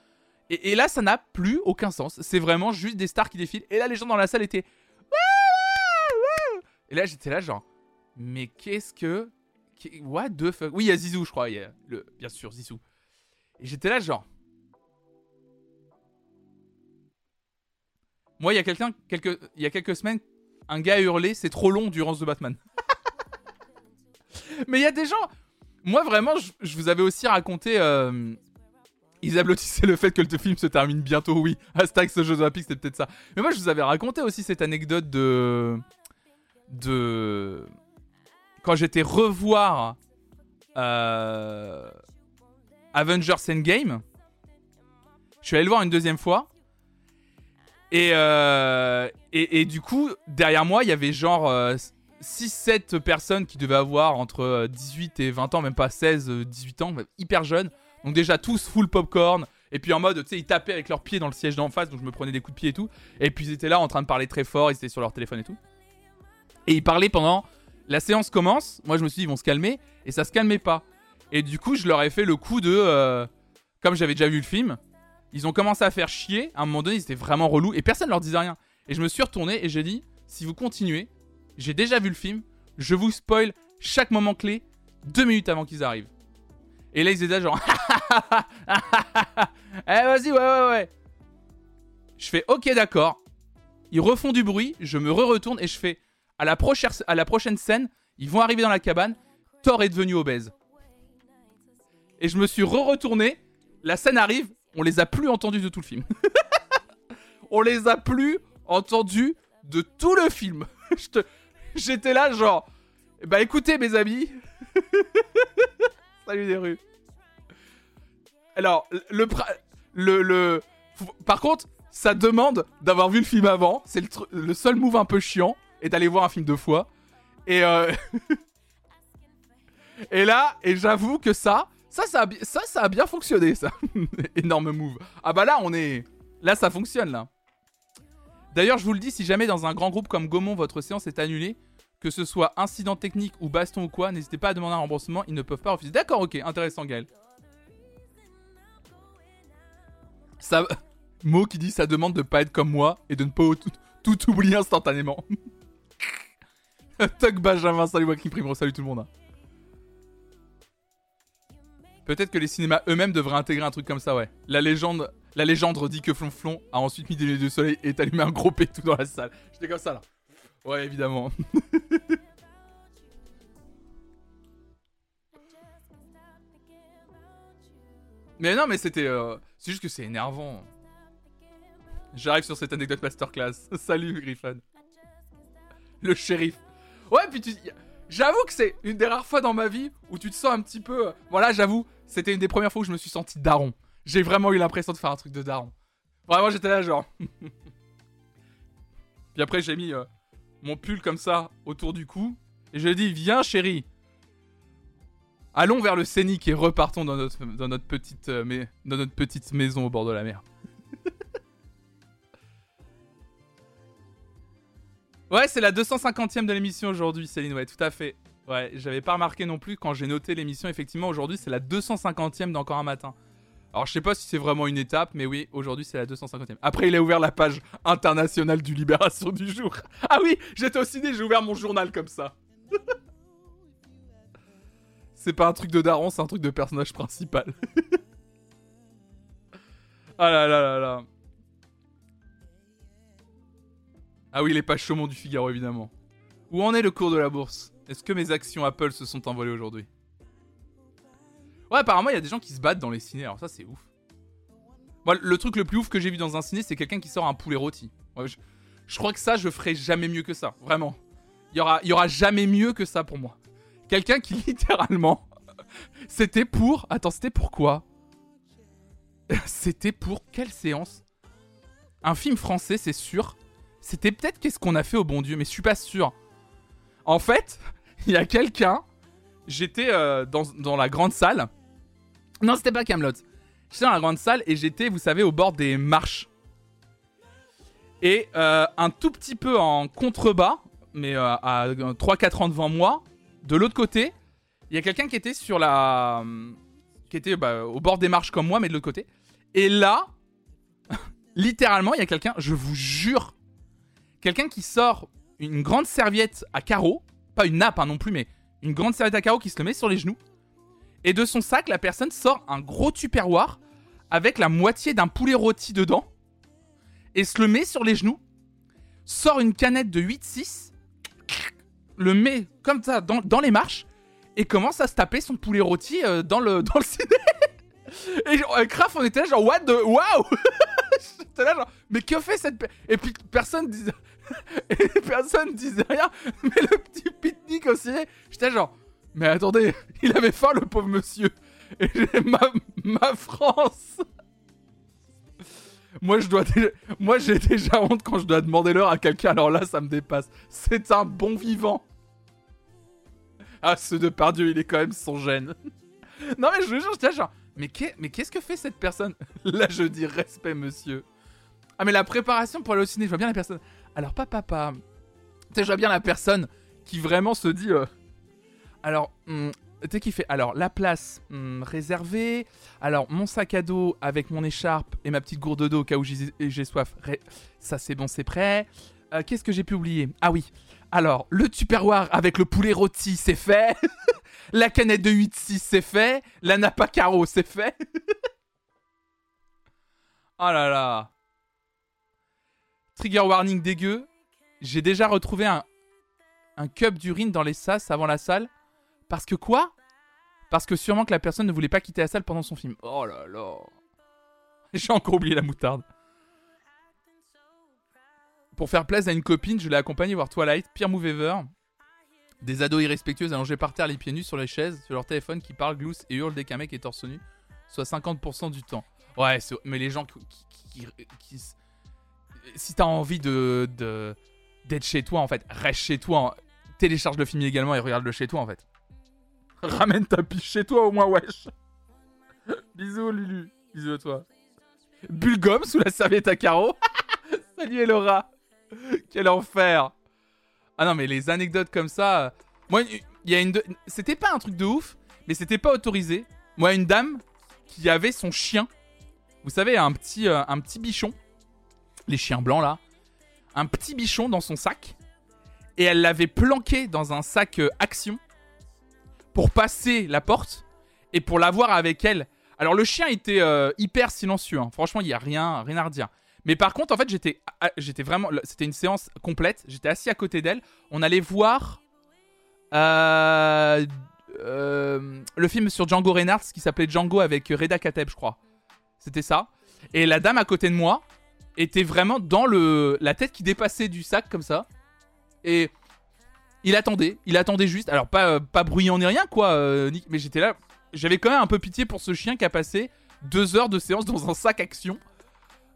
Et, et là, ça n'a plus aucun sens. C'est vraiment juste des stars qui défilent. Et là, les gens dans la salle étaient. Et là, j'étais là, genre. Mais qu'est-ce que. What the fuck? Oui, il y a Zizou, je crois. Bien sûr, Zizou. Et j'étais là, genre. Moi, il y a quelqu'un, quelques... il y a quelques semaines, un gars a hurlé c'est trop long durant The Batman. Mais il y a des gens. Moi, vraiment, je, vous avais aussi raconté. Euh... Ils applaudissaient le fait que le film se termine bientôt, oui. Hashtag ce Jeux Olympiques, c'est peut-être ça. Mais moi, je vous avais raconté aussi cette anecdote de. De. Quand j'étais revoir. Euh... Avengers Endgame. Je suis allé le voir une deuxième fois. Et, euh, du coup, derrière moi, il y avait genre 6-7 euh, personnes qui devaient avoir entre 18 euh, et 20 ans, même pas 16, 18 ans, hyper jeunes. Donc déjà tous full popcorn. Et puis en mode, tu sais, ils tapaient avec leurs pieds dans le siège d'en face, donc je me prenais des coups de pied et tout. Et puis ils étaient là en train de parler très fort, ils étaient sur leur téléphone et tout. Et ils parlaient pendant... La séance commence, moi je me suis dit ils vont se calmer, et ça se calmait pas. Et du coup je leur ai fait le coup de... comme j'avais déjà vu le film, ils ont commencé à faire chier. À un moment donné, ils étaient vraiment relous et personne leur disait rien. Et je me suis retourné et j'ai dit si vous continuez, j'ai déjà vu le film, je vous spoil chaque moment clé deux minutes avant qu'ils arrivent. Et là, ils étaient genre Eh, vas-y, ouais, ouais, ouais. Je fais ok, d'accord. Ils refont du bruit, je me re-retourne et je fais à la, prochaine, scène, ils vont arriver dans la cabane, Thor est devenu obèse. Et je me suis re-retourné, la scène arrive, on les a plus entendus de tout le film. on les a plus entendus de tout le film. J'étais là genre, bah écoutez mes amis. Salut des rues. Alors, le, le, le... Par contre, ça demande d'avoir vu le film avant. C'est le, le, seul move un peu chiant. Et d'aller voir un film deux fois. Et euh... et là, et j'avoue que ça, ça, ça a, ça, ça a bien fonctionné, ça. Énorme move. Ah bah là, on est... Là, ça fonctionne, là. D'ailleurs, je vous le dis, si jamais dans un grand groupe comme Gaumont, votre séance est annulée, que ce soit incident technique ou baston ou quoi, n'hésitez pas à demander un remboursement, ils ne peuvent pas refuser. D'accord, ok, intéressant, Gaël. Ça... Mo qui dit ça demande de pas être comme moi et de ne pas tout, oublier instantanément. Tuck Benjamin, salut qui prime, salut tout le monde. Hein. Peut-être que les cinémas eux-mêmes devraient intégrer un truc comme ça, ouais. La légende, la légende dit que Flonflon a ensuite mis des lunettes de soleil et allumé un gros pétou dans la salle. J'étais comme ça là. Ouais, évidemment. mais non, mais c'était. Euh, c'est juste que c'est énervant. J'arrive sur cette anecdote masterclass. Salut Griffon. Le shérif. Ouais, puis tu. J'avoue que c'est une des rares fois dans ma vie où tu te sens un petit peu. Voilà, j'avoue, c'était une des premières fois où je me suis senti daron. J'ai vraiment eu l'impression de faire un truc de daron. Vraiment, j'étais là, genre. Puis après, j'ai mis euh, mon pull comme ça autour du cou. Et je dit Viens, chérie. Allons vers le scénic et repartons dans notre, dans notre, petite, euh, mais, dans notre petite maison au bord de la mer. Ouais, c'est la 250ème de l'émission aujourd'hui, Céline. Ouais, tout à fait. Ouais, j'avais pas remarqué non plus quand j'ai noté l'émission. Effectivement, aujourd'hui, c'est la 250e d'Encore un matin. Alors, je sais pas si c'est vraiment une étape, mais oui, aujourd'hui, c'est la 250e. Après, il a ouvert la page internationale du Libération du jour. Ah oui, j'étais aussi né, j'ai ouvert mon journal comme ça. c'est pas un truc de daron, c'est un truc de personnage principal. ah là là là là. Ah oui, les pages chaumont du Figaro, évidemment. Où en est le cours de la bourse? Est-ce que mes actions Apple se sont envolées aujourd'hui? Ouais, apparemment, il y a des gens qui se battent dans les ciné, alors ça, c'est ouf. Le truc le plus ouf que j'ai vu dans un ciné, c'est quelqu'un qui sort un poulet rôti. je, crois que ça, je ferai jamais mieux que ça, vraiment. Il y aura, y aura jamais mieux que ça pour moi. Quelqu'un qui littéralement, c'était pour, attends, c'était pour quoi? C'était pour quelle séance? Un film français, c'est sûr. C'était peut-être qu'est-ce qu'on a fait au bon Dieu, mais je suis pas sûr. En fait, il y a quelqu'un. J'étais euh, dans, la grande salle. Non, c'était pas Camelot. J'étais dans la grande salle et j'étais, vous savez, au bord des marches. Et euh, un tout petit peu en contrebas, mais euh, à 3-4 ans devant moi, de l'autre côté, il y a quelqu'un qui était sur la. qui était bah, au bord des marches comme moi, mais de l'autre côté. Et là, littéralement, il y a quelqu'un, je vous jure, quelqu'un qui sort une grande serviette à carreaux, pas une nappe hein, non plus, mais une grande serviette à carreaux qui se le met sur les genoux. Et de son sac, la personne sort un gros tupperware avec la moitié d'un poulet rôti dedans et se le met sur les genoux. Sort une canette de 8-6, le met comme ça dans, les marches et commence à se taper son poulet rôti euh, dans, le, dans le ciné. et euh, on était là, genre, what the. Waouh là, genre, mais que fait cette. Et puis personne disait. et personne disait rien. Mais le petit pique-nique aussi, j'étais genre, mais attendez, il avait faim le pauvre monsieur. Et ma, ma France. Moi, je dois Moi, j'ai déjà honte quand je dois demander l'heure à quelqu'un. Alors là, ça me dépasse. C'est un bon vivant. Ah, ce de Pardieu, il est quand même son gène. non, mais je veux juste genre. Mais qu'est-ce que fait cette personne? Là, je dis respect, monsieur. Ah, mais la préparation pour aller au ciné, je vois bien la personne. Alors, papa, papa. Tu sais, bien la personne qui vraiment se dit. Euh, alors, hmm, tu qui fait Alors, la place hmm, réservée. Alors, mon sac à dos avec mon écharpe et ma petite gourde d'eau au cas où j'ai soif. Ça, c'est bon, c'est prêt. Euh, qu'est-ce que j'ai pu oublier? Ah oui. Alors, le tupperware avec le poulet rôti, c'est fait. la canette de 8-6, c'est fait. La napa caro, c'est fait. oh là là. Trigger warning dégueu. J'ai déjà retrouvé un, un cup d'urine dans les sas avant la salle. Parce que quoi? Parce que sûrement que la personne ne voulait pas quitter la salle pendant son film. Oh là là. J'ai encore oublié la moutarde. Pour faire plaisir à une copine, je l'ai accompagnée voir Twilight, pire move ever. Des ados irrespectueux allongés par terre les pieds nus sur les chaises, sur leur téléphone qui parlent, gloussent et hurlent dès qu'un mec est torse nu, soit 50% du temps. Ouais, mais les gens qui... qui, si t'as envie de d'être chez toi, en fait, reste chez toi, télécharge le film également et regarde-le chez toi, en fait. Ramène ta piche chez toi au moins, wesh. Bisous, Lulu. Bisous à toi. Bulgum sous la serviette à carreaux. Salut Elora. Quel enfer. Ah non, mais les anecdotes comme ça. Euh, moi, il y a une. C'était pas un truc de ouf, mais c'était pas autorisé. Moi, une dame qui avait son chien. Vous savez, un petit, euh, un petit bichon. Les chiens blancs là. Un petit bichon dans son sac. Et elle l'avait planqué dans un sac euh, Action pour passer la porte et pour l'avoir avec elle. Alors le chien était euh, hyper silencieux, hein. franchement il y a rien, rien à redire. Mais par contre en fait j'étais, ah, j'étais vraiment, c'était une séance complète. J'étais assis à côté d'elle. On allait voir euh, le film sur Django Reinhardt qui s'appelait Django avec Reda Kateb, je crois. C'était ça. Et la dame à côté de moi était vraiment dans le la tête qui dépassait du sac comme ça. Et il attendait, il attendait juste. Alors, pas, euh, pas bruyant ni rien, quoi, euh, mais j'étais là. J'avais quand même un peu pitié pour ce chien qui a passé deux heures de séance dans un sac action.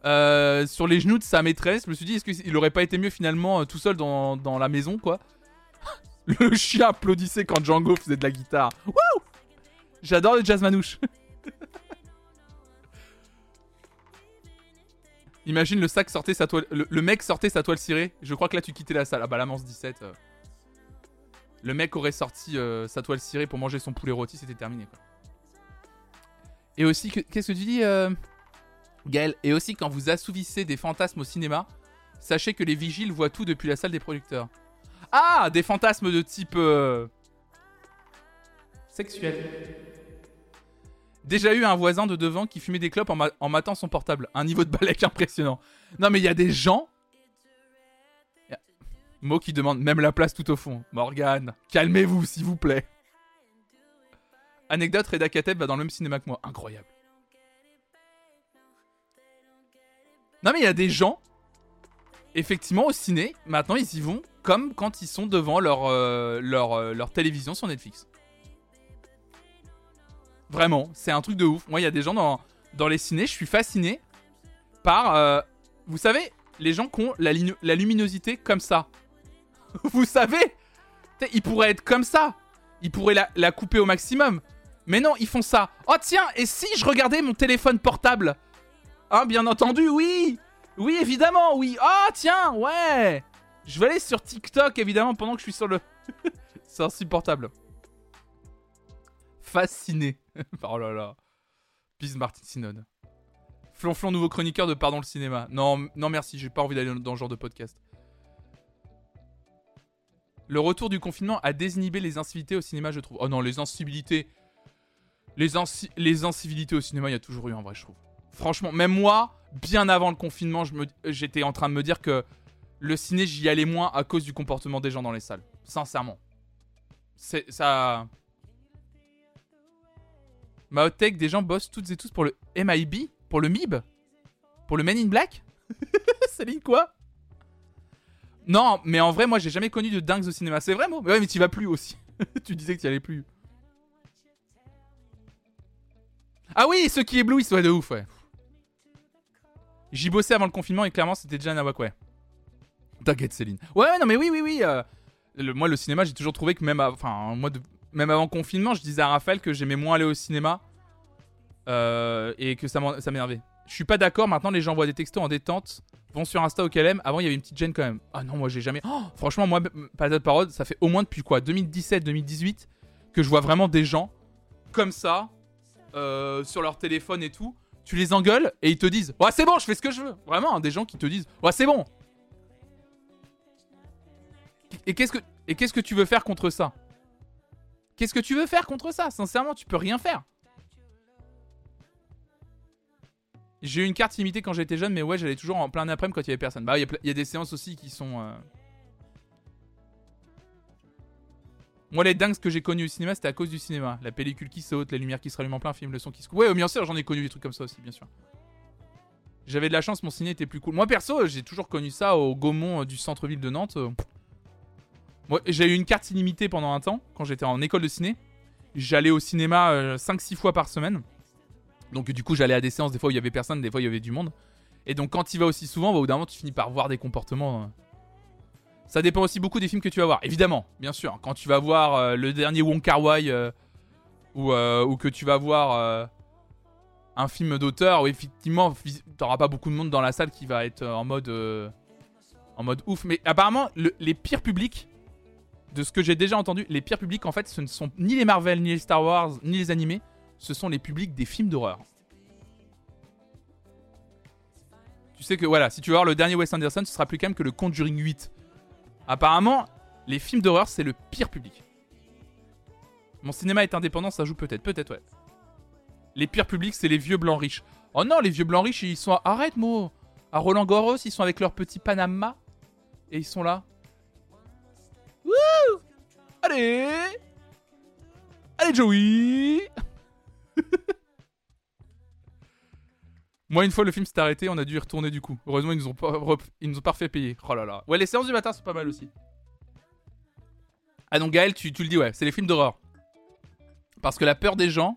Euh, sur les genoux de sa maîtresse. Je me suis dit, est-ce qu'il aurait pas été mieux finalement tout seul dans, dans, la maison, quoi? Le chien applaudissait quand Django faisait de la guitare. Wouh J'adore le jazz manouche. Imagine le sac sortait sa toile. Le, mec sortait sa toile cirée. Je crois que là tu quittais la salle. Ah bah la 17 le mec aurait sorti euh, sa toile cirée pour manger son poulet rôti, c'était terminé. Quoi. Et aussi, qu'est-ce que tu dis, euh, Gaël? Et aussi, quand vous assouvissez des fantasmes au cinéma, sachez que les vigiles voient tout depuis la salle des producteurs. Ah Des fantasmes de type. Euh, sexuel. Déjà eu un voisin de devant qui fumait des clopes en, en matant son portable. Un niveau de balèque impressionnant. Non, mais il y a des gens Mo qui demande même la place tout au fond. Morgane, calmez-vous s'il vous plaît. Anecdote, Reda Kateb va dans le même cinéma que moi. Incroyable. Non mais il y a des gens, effectivement au ciné, maintenant ils y vont comme quand ils sont devant leur, euh, leur, euh, leur télévision sur Netflix. Vraiment, c'est un truc de ouf. Moi il y a des gens dans, dans les cinés, je suis fasciné par... Euh, vous savez, les gens qui ont la, la luminosité comme ça. Vous savez Il pourrait être comme ça. Il pourrait la, couper au maximum. Mais non, ils font ça. Oh tiens, et si je regardais mon téléphone portable? Hein, bien entendu, oui Oui, évidemment, oui. Oh tiens, ouais Je vais aller sur TikTok, évidemment, pendant que je suis sur le... C'est insupportable. Fasciné. oh là là. Peace Martin Synode. Flonflon, nouveau chroniqueur de Pardon le cinéma. Non, non merci, j'ai pas envie d'aller dans ce genre de podcast. Le retour du confinement a désinhibé les incivilités au cinéma, je trouve. Oh non, les incivilités. Les, incivilités au cinéma, il y a toujours eu en vrai, je trouve. Franchement, même moi, bien avant le confinement, j'étais en train de me dire que le ciné, j'y allais moins à cause du comportement des gens dans les salles. Sincèrement. Ça. Ma hot take, des gens bossent toutes et tous pour le MIB Pour le MIB Pour le Men in Black Céline, quoi? Non, mais en vrai, moi, j'ai jamais connu de dingues au cinéma. C'est vrai, moi Ouais, mais tu vas plus aussi. tu disais que tu allais plus. Ah oui, ceux qui éblouissent, ouais, de ouf, ouais. J'y bossais avant le confinement et clairement c'était déjà Nawak, ouais. T'inquiète Céline. Ouais, non mais oui, oui, oui. Euh, moi le cinéma j'ai toujours trouvé que même, enfin, moi de, même avant confinement je disais à Raphaël que j'aimais moins aller au cinéma euh, et que ça m'énervait. Je suis pas d'accord, maintenant les gens voient des textos en détente, vont sur Insta au KLM, avant il y avait une petite gêne quand même. Ah non, moi j'ai jamais... Oh, franchement, moi, pas de parole, ça fait au moins depuis quoi 2017-2018 que je vois vraiment des gens comme ça, euh, sur leur téléphone et tout tu les engueules et ils te disent Ouais, c'est bon, je fais ce que je veux. Vraiment, hein, des gens qui te disent Ouais, c'est bon. Et qu'est-ce que et qu'est-ce que tu veux faire contre ça? Qu'est-ce que tu veux faire contre ça? Sincèrement, tu peux rien faire. J'ai eu une carte limitée quand j'étais jeune, mais ouais, j'allais toujours en plein après-midi quand il y avait personne. Bah, il y, a des séances aussi qui sont. Euh, Moi, les dingues que j'ai connues au cinéma, c'était à cause du cinéma. La pellicule qui saute, la lumière qui se en plein film, le son qui se coupe. Ouais, bien sûr, j'en ai connu des trucs comme ça aussi, bien sûr. J'avais de la chance, mon ciné était plus cool. Moi, perso, j'ai toujours connu ça au Gaumont euh, du centre-ville de Nantes. J'ai eu une carte illimitée pendant un temps, quand j'étais en école de ciné. J'allais au cinéma 5-6 euh, fois par semaine. Donc, du coup, j'allais à des séances, des fois où il y avait personne, des fois il y avait du monde. Et donc, quand tu vas aussi souvent, bah, au bout d'un moment, tu finis par voir des comportements. Euh, ça dépend aussi beaucoup des films que tu vas voir, évidemment, bien sûr. Quand tu vas voir euh, le dernier Wong Kar Wai euh, euh, ou, que tu vas voir un film d'auteur où effectivement t'auras pas beaucoup de monde dans la salle qui va être en mode en mode ouf. Mais apparemment les pires publics de ce que j'ai déjà entendu, les pires publics en fait ce ne sont ni les Marvel, ni les Star Wars, ni les animés, ce sont les publics des films d'horreur. Tu sais que voilà, si tu vas voir le dernier Wes Anderson, ce sera plus calme que le Conjuring 8. Apparemment, les films d'horreur, c'est le pire public. Mon cinéma est indépendant, ça joue peut-être, peut-être, ouais. Les pires publics, c'est les vieux blancs riches. Oh non, les vieux blancs riches, ils sont à... Arrête, moi À Roland Garros, ils sont avec leur petit Panama. Et ils sont là. Wouh Allez Allez, Joey Moi, une fois le film s'est arrêté, on a dû y retourner du coup. Heureusement, ils nous ont pas, ils nous ont pas refait payer. Oh là là. Ouais, les séances du matin sont pas mal aussi. Ah donc Gaël, tu, tu le dis, ouais, c'est les films d'horreur. Parce que la peur des gens.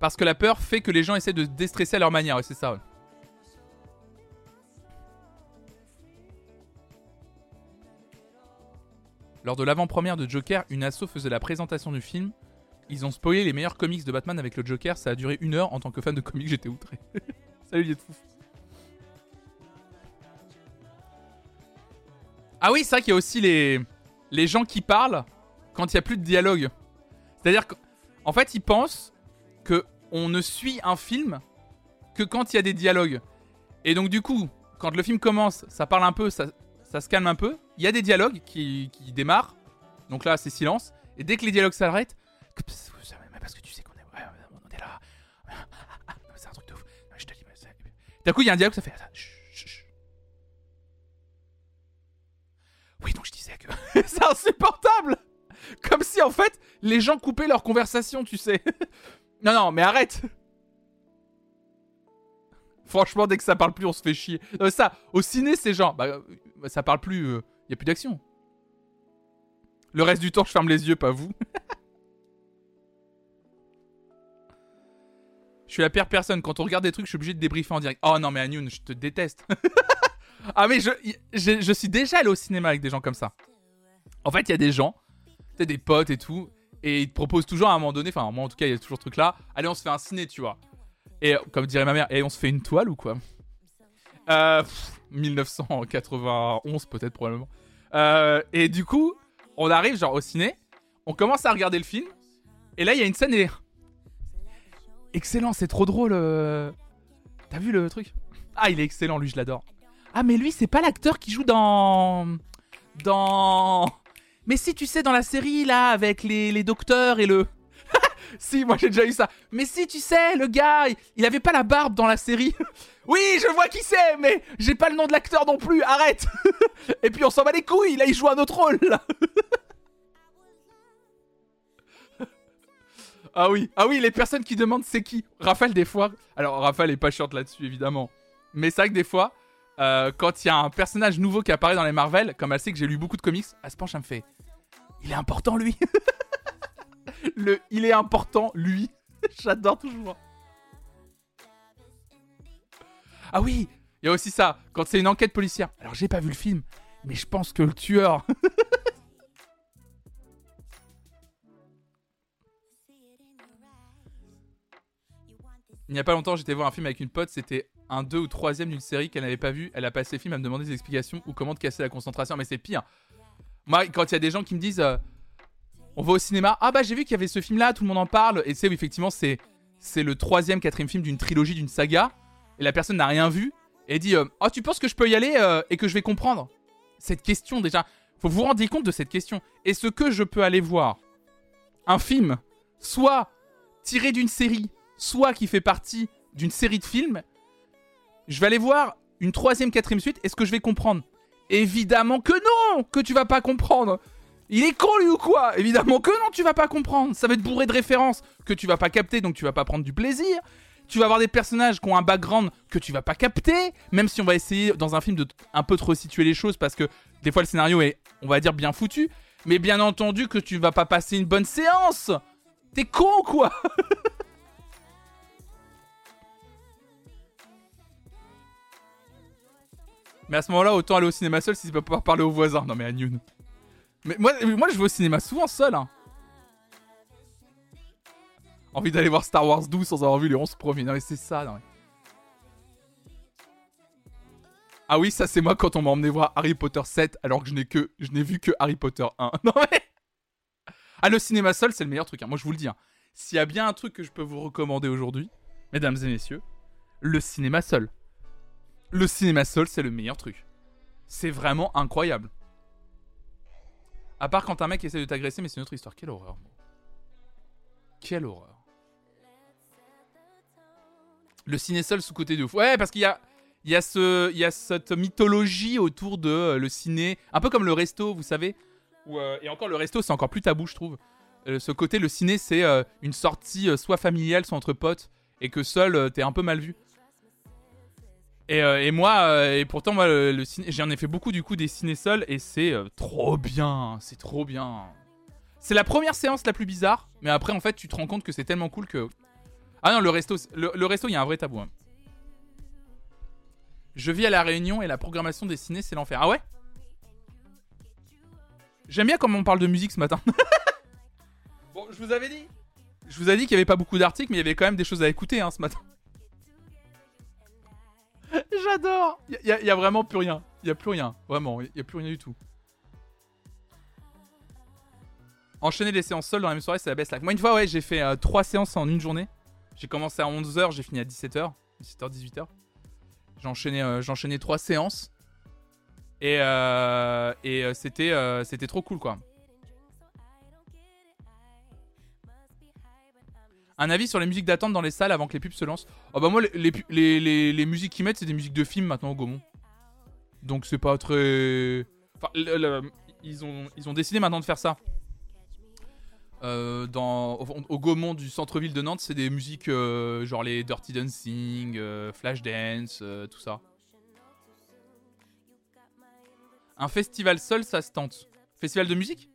Parce que la peur fait que les gens essaient de déstresser à leur manière, ouais, c'est ça, ouais. Lors de l'avant-première de Joker, une asso faisait la présentation du film ils ont spoilé les meilleurs comics de Batman avec le Joker. Ça a duré une heure. En tant que fan de comics, j'étais outré. Salut, il fou. Ah oui, c'est vrai qu'il y a aussi les, les gens qui parlent quand il n'y a plus de dialogue. C'est-à-dire qu'en fait, ils pensent que on ne suit un film que quand il y a des dialogues. Et donc, du coup, quand le film commence, ça parle un peu, ça, ça se calme un peu. Il y a des dialogues qui, qui démarrent. Donc là, c'est silence. Et dès que les dialogues s'arrêtent, parce que tu sais qu'on est, on est là. C'est un truc de ouf. Je te dis, d'un coup, il y a un dialogue, ça fait. Oui, donc je disais que c'est insupportable. Comme si en fait, les gens coupaient leur conversation, tu sais. non, non, mais arrête. Franchement, dès que ça parle plus, on se fait chier. ça, au ciné, c'est genre, bah, ça parle plus, il euh, y a plus d'action. Le reste du temps, je ferme les yeux, pas vous. Je suis la pire personne. Quand on regarde des trucs, je suis obligé de débriefer en direct. Oh non, mais Anyoun, je te déteste. ah, mais je, je, suis déjà allé au cinéma avec des gens comme ça. En fait, il y a des gens, tu des potes et tout, et ils te proposent toujours à un moment donné, enfin, moi en tout cas, il y a toujours ce truc là. Allez, on se fait un ciné, tu vois. Et comme dirait ma mère, et on se fait une toile ou quoi? Euh, 1991 peut-être probablement. Euh, et du coup, on arrive genre au ciné, on commence à regarder le film, et là il y a une scène et excellent, c'est trop drôle. euh. T'as vu le truc? Ah, il est excellent, lui, je l'adore. Ah, mais lui, c'est pas l'acteur qui joue dans dans. Mais si tu sais dans la série là avec les, les docteurs et le. Si, moi j'ai déjà eu ça. Mais si tu sais, le gars, il, avait pas la barbe dans la série. oui, je vois qui c'est, mais j'ai pas le nom de l'acteur non plus. Arrête. et puis on s'en bat les couilles. Là, il joue un autre rôle. Ah oui, ah oui, les personnes qui demandent c'est qui. Raphaël des fois. Alors Raphaël est pas short là-dessus évidemment. Mais c'est vrai que des fois, euh, quand il y a un personnage nouveau qui apparaît dans les Marvel, comme elle sait que j'ai lu beaucoup de comics, elle se penche, elle me fait Il est important lui Le Il est important lui J'adore toujours. Ah oui, il y a aussi ça, quand c'est une enquête policière. Alors j'ai pas vu le film, mais je pense que le tueur. Il n'y a pas longtemps, j'étais voir un film avec une pote, c'était un 2 ou troisième d'une série qu'elle n'avait pas vu. Elle a passé le film à me demander des explications ou comment te casser la concentration. Mais c'est pire. Moi, quand il y a des gens qui me disent euh, On va au cinéma, ah bah j'ai vu qu'il y avait ce film là, tout le monde en parle. Et oui, effectivement, c'est, c'est le troisième, quatrième film d'une trilogie, d'une saga. Et la personne n'a rien vu. Et dit euh, Oh, tu penses que je peux y aller euh, et que je vais comprendre? Cette question, déjà, faut vous rendre compte de cette question. Est-ce que je peux aller voir un film, soit tiré d'une série, soit qui fait partie d'une série de films? Je vais aller voir une troisième, quatrième suite. Est-ce que je vais comprendre? Évidemment que non Que tu vas pas comprendre Il est con lui ou quoi? Évidemment que non, tu vas pas comprendre. Ça va être bourré de références que tu vas pas capter, donc tu vas pas prendre du plaisir. Tu vas avoir des personnages qui ont un background que tu vas pas capter, même si on va essayer dans un film de un peu te resituer les choses parce que des fois le scénario est, on va dire, bien foutu. Mais bien entendu que tu vas pas passer une bonne séance T'es con quoi? Mais à ce moment-là, autant aller au cinéma seul si c'est pas pouvoir parler aux voisins. Non mais à Nune. Mais moi, moi je vais au cinéma souvent seul. Hein. Envie d'aller voir Star Wars 12 sans avoir vu les 11 premiers. Non mais c'est ça. Non, mais... Ah oui, ça c'est moi quand on m'a emmené voir Harry Potter 7 alors que je n'ai que je n'ai vu que Harry Potter 1. Non mais Ah le cinéma seul, c'est le meilleur truc hein. Moi je vous le dis. Hein. S'il y a bien un truc que je peux vous recommander aujourd'hui, mesdames et messieurs, le cinéma seul le cinéma seul, c'est le meilleur truc. C'est vraiment incroyable. À part quand un mec essaie de t'agresser, mais c'est une autre histoire. Quelle horreur. Quelle horreur. Le ciné seul sous-côté de ouf. Ouais, parce qu'il y a, y, a y a cette mythologie autour de euh, le ciné. Un peu comme le resto, vous savez. Euh, et encore, le resto, c'est encore plus tabou, je trouve. Euh, ce côté, le ciné, c'est une sortie soit familiale, soit entre potes. Et que seul, t'es un peu mal vu. Et, euh, et moi, euh, et pourtant, moi, le, le ciné, j'en ai fait beaucoup du coup des ciné seuls et c'est euh, trop bien, c'est trop bien. C'est la première séance la plus bizarre, mais après, en fait, tu te rends compte que c'est tellement cool que. Ah non, le resto, le, le resto, il y a un vrai tabou. hein. Je vis à la Réunion et la programmation des ciné, c'est l'enfer. Ah ouais? J'aime bien comment on parle de musique ce matin. bon, je vous avais dit. Je vous avais dit qu'il n'y avait pas beaucoup d'articles, mais il y avait quand même des choses à écouter hein, ce matin. J'adore Il y, a- vraiment plus rien. Il y a plus rien. Vraiment, il y a plus rien du tout. Enchaîner les séances seules dans la même soirée, c'est la best life. Moi, une fois, ouais, j'ai fait 3 séances en une journée. J'ai commencé à 11h, j'ai fini à 17h. 17h, 18h. J'ai enchaîné, euh, enchaîné 3 séances. Et, euh, et euh, euh, c'était trop cool, quoi. Un avis sur les musiques d'attente dans les salles avant que les pubs se lancent Oh bah moi, les, les, les, musiques qu'ils mettent, c'est des musiques de films maintenant au Gaumont. Donc c'est pas très... Enfin, ils, ont, ils ont décidé maintenant de faire ça. Euh, dans, au, au Gaumont du centre-ville de Nantes, c'est des musiques euh, genre les Dirty Dancing, euh, Flashdance, euh, tout ça. Un festival seul, ça se tente. Festival de musique?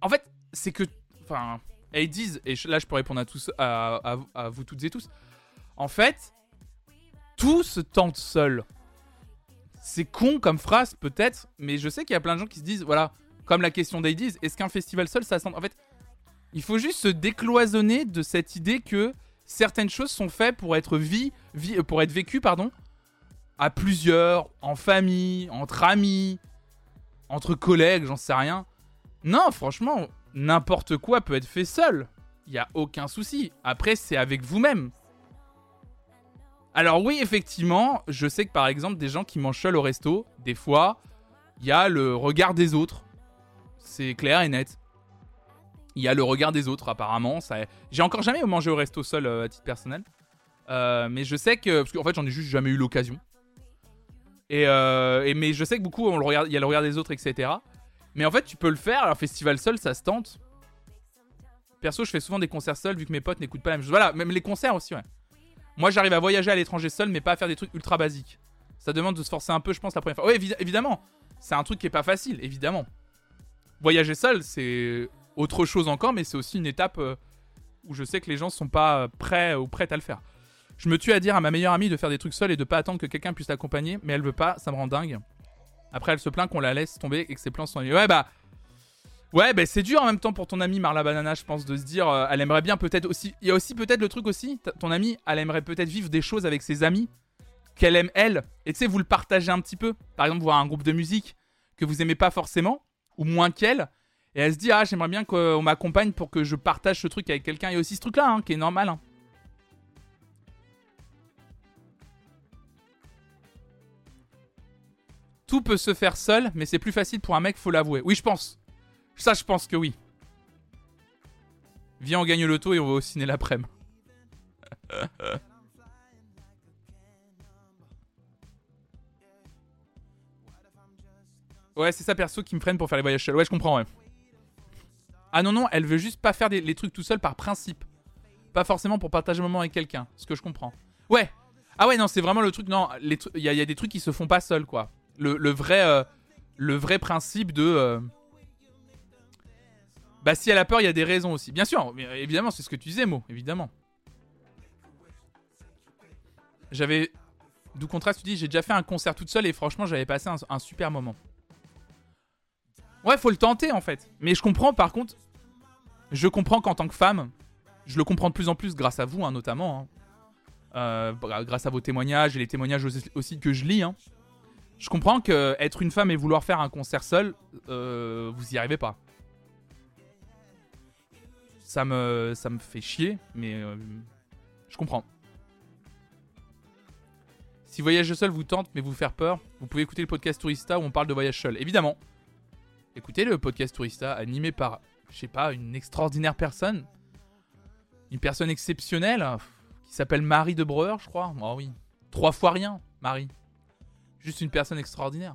En fait, c'est que... Enfin, ils disent, et là je peux répondre à, tous, à, vous toutes et tous, en fait, tout se tente seul. C'est con comme phrase peut-être, mais je sais qu'il y a plein de gens qui se disent, voilà, comme la question d'Aidiz, est-ce qu'un festival seul ça se tente? En fait, il faut juste se décloisonner de cette idée que certaines choses sont faites pour être, vie, vie, euh, pour être vécues pardon, à plusieurs, en famille, entre amis. entre collègues, j'en sais rien. Non, franchement, n'importe quoi peut être fait seul. Il y a aucun souci. Après, c'est avec vous-même. Alors oui, effectivement, je sais que par exemple, des gens qui mangent seul au resto, des fois, il y a le regard des autres. C'est clair et net. Il y a le regard des autres, apparemment. J'ai encore jamais mangé au resto seul euh, à titre personnel. Euh, mais je sais que. Parce qu'en fait, j'en ai juste jamais eu l'occasion. Et, euh, mais je sais que beaucoup, il y a le regard des autres, etc. Mais en fait, tu peux le faire. Alors, festival seul, ça se tente. Perso, je fais souvent des concerts seuls vu que mes potes n'écoutent pas la même chose. Voilà, même les concerts aussi, ouais. Moi, j'arrive à voyager à l'étranger seul, mais pas à faire des trucs ultra basiques. Ça demande de se forcer un peu, je pense, la première fois. Oui, évidemment. C'est un truc qui est pas facile, évidemment. Voyager seul, c'est autre chose encore, mais c'est aussi une étape euh, où je sais que les gens sont pas prêts ou prêtes à le faire. Je me tue à dire à ma meilleure amie de faire des trucs seule et de pas attendre que quelqu'un puisse l'accompagner, mais elle veut pas, ça me rend dingue. Après, elle se plaint qu'on la laisse tomber et que ses plans sont. Ouais, bah. Ouais, bah c'est dur en même temps pour ton amie Marla Banana, je pense, de se dire, euh, elle aimerait bien peut-être aussi. Il y a aussi peut-être le truc aussi, ton amie, elle aimerait peut-être vivre des choses avec ses amis qu'elle aime elle. Et tu sais, vous le partagez un petit peu. Par exemple, voir un groupe de musique que vous aimez pas forcément, ou moins qu'elle. Et elle se dit, ah, j'aimerais bien qu'on m'accompagne pour que je partage ce truc avec quelqu'un. Il y a aussi ce truc-là, hein, qui est normal. Hein. Tout peut se faire seul, mais c'est plus facile pour un mec, faut l'avouer. Oui, je pense. Ça, je pense que oui. Viens, on gagne le et on va au ciné l'après-midi. ouais, c'est ça perso qui me freine pour faire les voyages seuls. Ouais, je comprends, ouais. Ah non, non, elle veut juste pas faire les trucs tout seul par principe. Pas forcément pour partager un moment avec quelqu'un. Ce que je comprends. Ouais. Ah ouais, non, c'est vraiment le truc. Non, il y, a des trucs qui se font pas seuls, quoi le, vrai, euh, le vrai principe de. Euh, bah, si elle a peur, il y a des raisons aussi. Bien sûr, évidemment, c'est ce que tu disais, Mo, évidemment. J'avais. D'où contraste, tu dis, j'ai déjà fait un concert toute seule et franchement, j'avais passé un, super moment. Ouais, faut le tenter en fait. Mais je comprends par contre. Je comprends qu'en tant que femme, je le comprends de plus en plus grâce à vous, hein, notamment. Hein. Euh, grâce à vos témoignages et les témoignages aussi que je lis. Hein. Je comprends que être une femme et vouloir faire un concert seul, euh, vous y arrivez pas. Ça me, ça me fait chier, mais euh, je comprends. Si voyager seul vous tente mais vous faire peur, vous pouvez écouter le podcast Tourista où on parle de voyage seul. Évidemment. Écoutez le podcast Tourista animé par, je sais pas, une extraordinaire personne. Une personne exceptionnelle qui s'appelle Marie de Breuer, je crois. Oh oui. Trois fois rien, Marie. Juste une personne extraordinaire.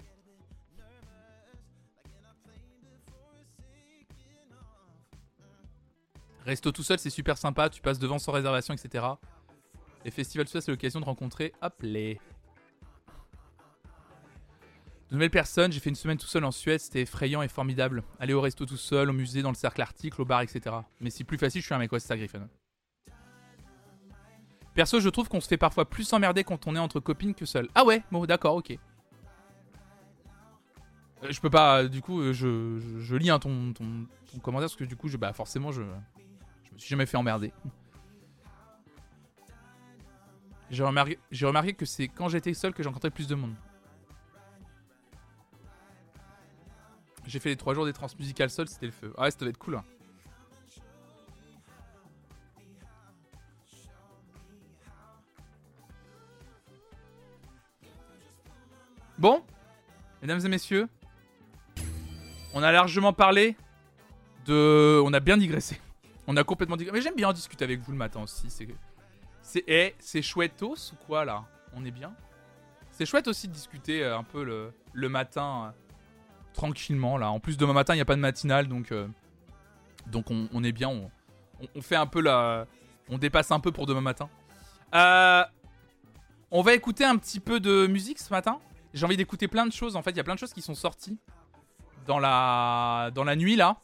Resto tout seul, c'est super sympa. Tu passes devant sans réservation, etc. Les festivals, tout ça, c'est l'occasion de rencontrer. Les. De nouvelles personnes. J'ai fait une semaine tout seul en Suède. C'était effrayant et formidable. Aller au resto tout seul, au musée, dans le cercle article, au bar, etc. Mais c'est plus facile, je suis un mec. Ça, Griffin. Perso, je trouve qu'on se fait parfois plus emmerder quand on est entre copines que seul. Ah ouais, bon, d'accord, ok. Euh, je peux pas, du coup, euh, je, lis hein, ton, commentaire parce que du coup, je, bah, forcément, je, me suis jamais fait emmerder. J'ai remarqué, que c'est quand j'étais seul que j'ai rencontré plus de monde. J'ai fait les 3 jours des transmusicales seul, c'était le feu. Ah ouais, ça devait être cool. Hein. Bon, mesdames et messieurs, on a largement parlé de. On a bien digressé. On a complètement digressé. Mais j'aime bien discuter avec vous le matin aussi. C'est. C'est. Eh, ou quoi là? On est bien? C'est chouette aussi de discuter euh, un peu le, matin. Euh, tranquillement là. En plus, demain matin, il n'y a pas de matinale donc. Euh, donc on, est bien. On, fait un peu la. On dépasse un peu pour demain matin. on va écouter un petit peu de musique ce matin. J'ai envie d'écouter plein de choses. En fait, il y a plein de choses qui sont sorties dans la, dans la nuit là.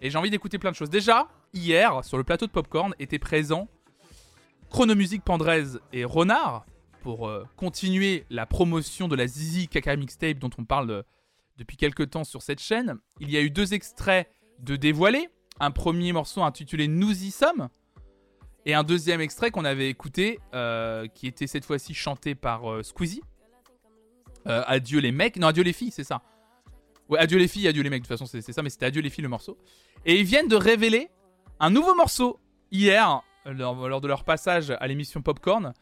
Et j'ai envie d'écouter plein de choses. Déjà, hier, sur le plateau de Popcorn, étaient présents Chronomusique Pandrez et Renard pour euh, continuer la promotion de la Zizi Kaka Mixtape dont on parle depuis quelques temps sur cette chaîne. Il y a eu deux extraits de dévoilés. Un premier morceau intitulé Nous y sommes. Et un deuxième extrait qu'on avait écouté, euh, qui était cette fois-ci chanté par euh, Squeezie. Adieu les mecs, non adieu les filles, c'est ça. Ouais, adieu les filles, adieu les mecs, de toute façon c'est ça, mais c'était adieu les filles le morceau. Et ils viennent de révéler un nouveau morceau hier, lors, de leur passage à l'émission Popcorn.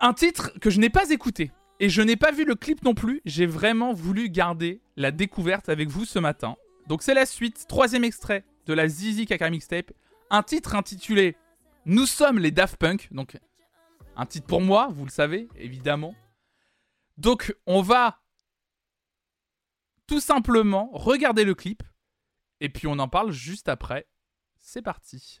Un titre que je n'ai pas écouté. Et je n'ai pas vu le clip non plus. J'ai vraiment voulu garder la découverte avec vous ce matin. Donc c'est la suite, troisième extrait de la Zizi Kaka Mixtape. Un titre intitulé Nous sommes les Daft Punk. Donc un titre pour moi, vous le savez, évidemment. Donc on va tout simplement regarder le clip. Et puis on en parle juste après. C'est parti.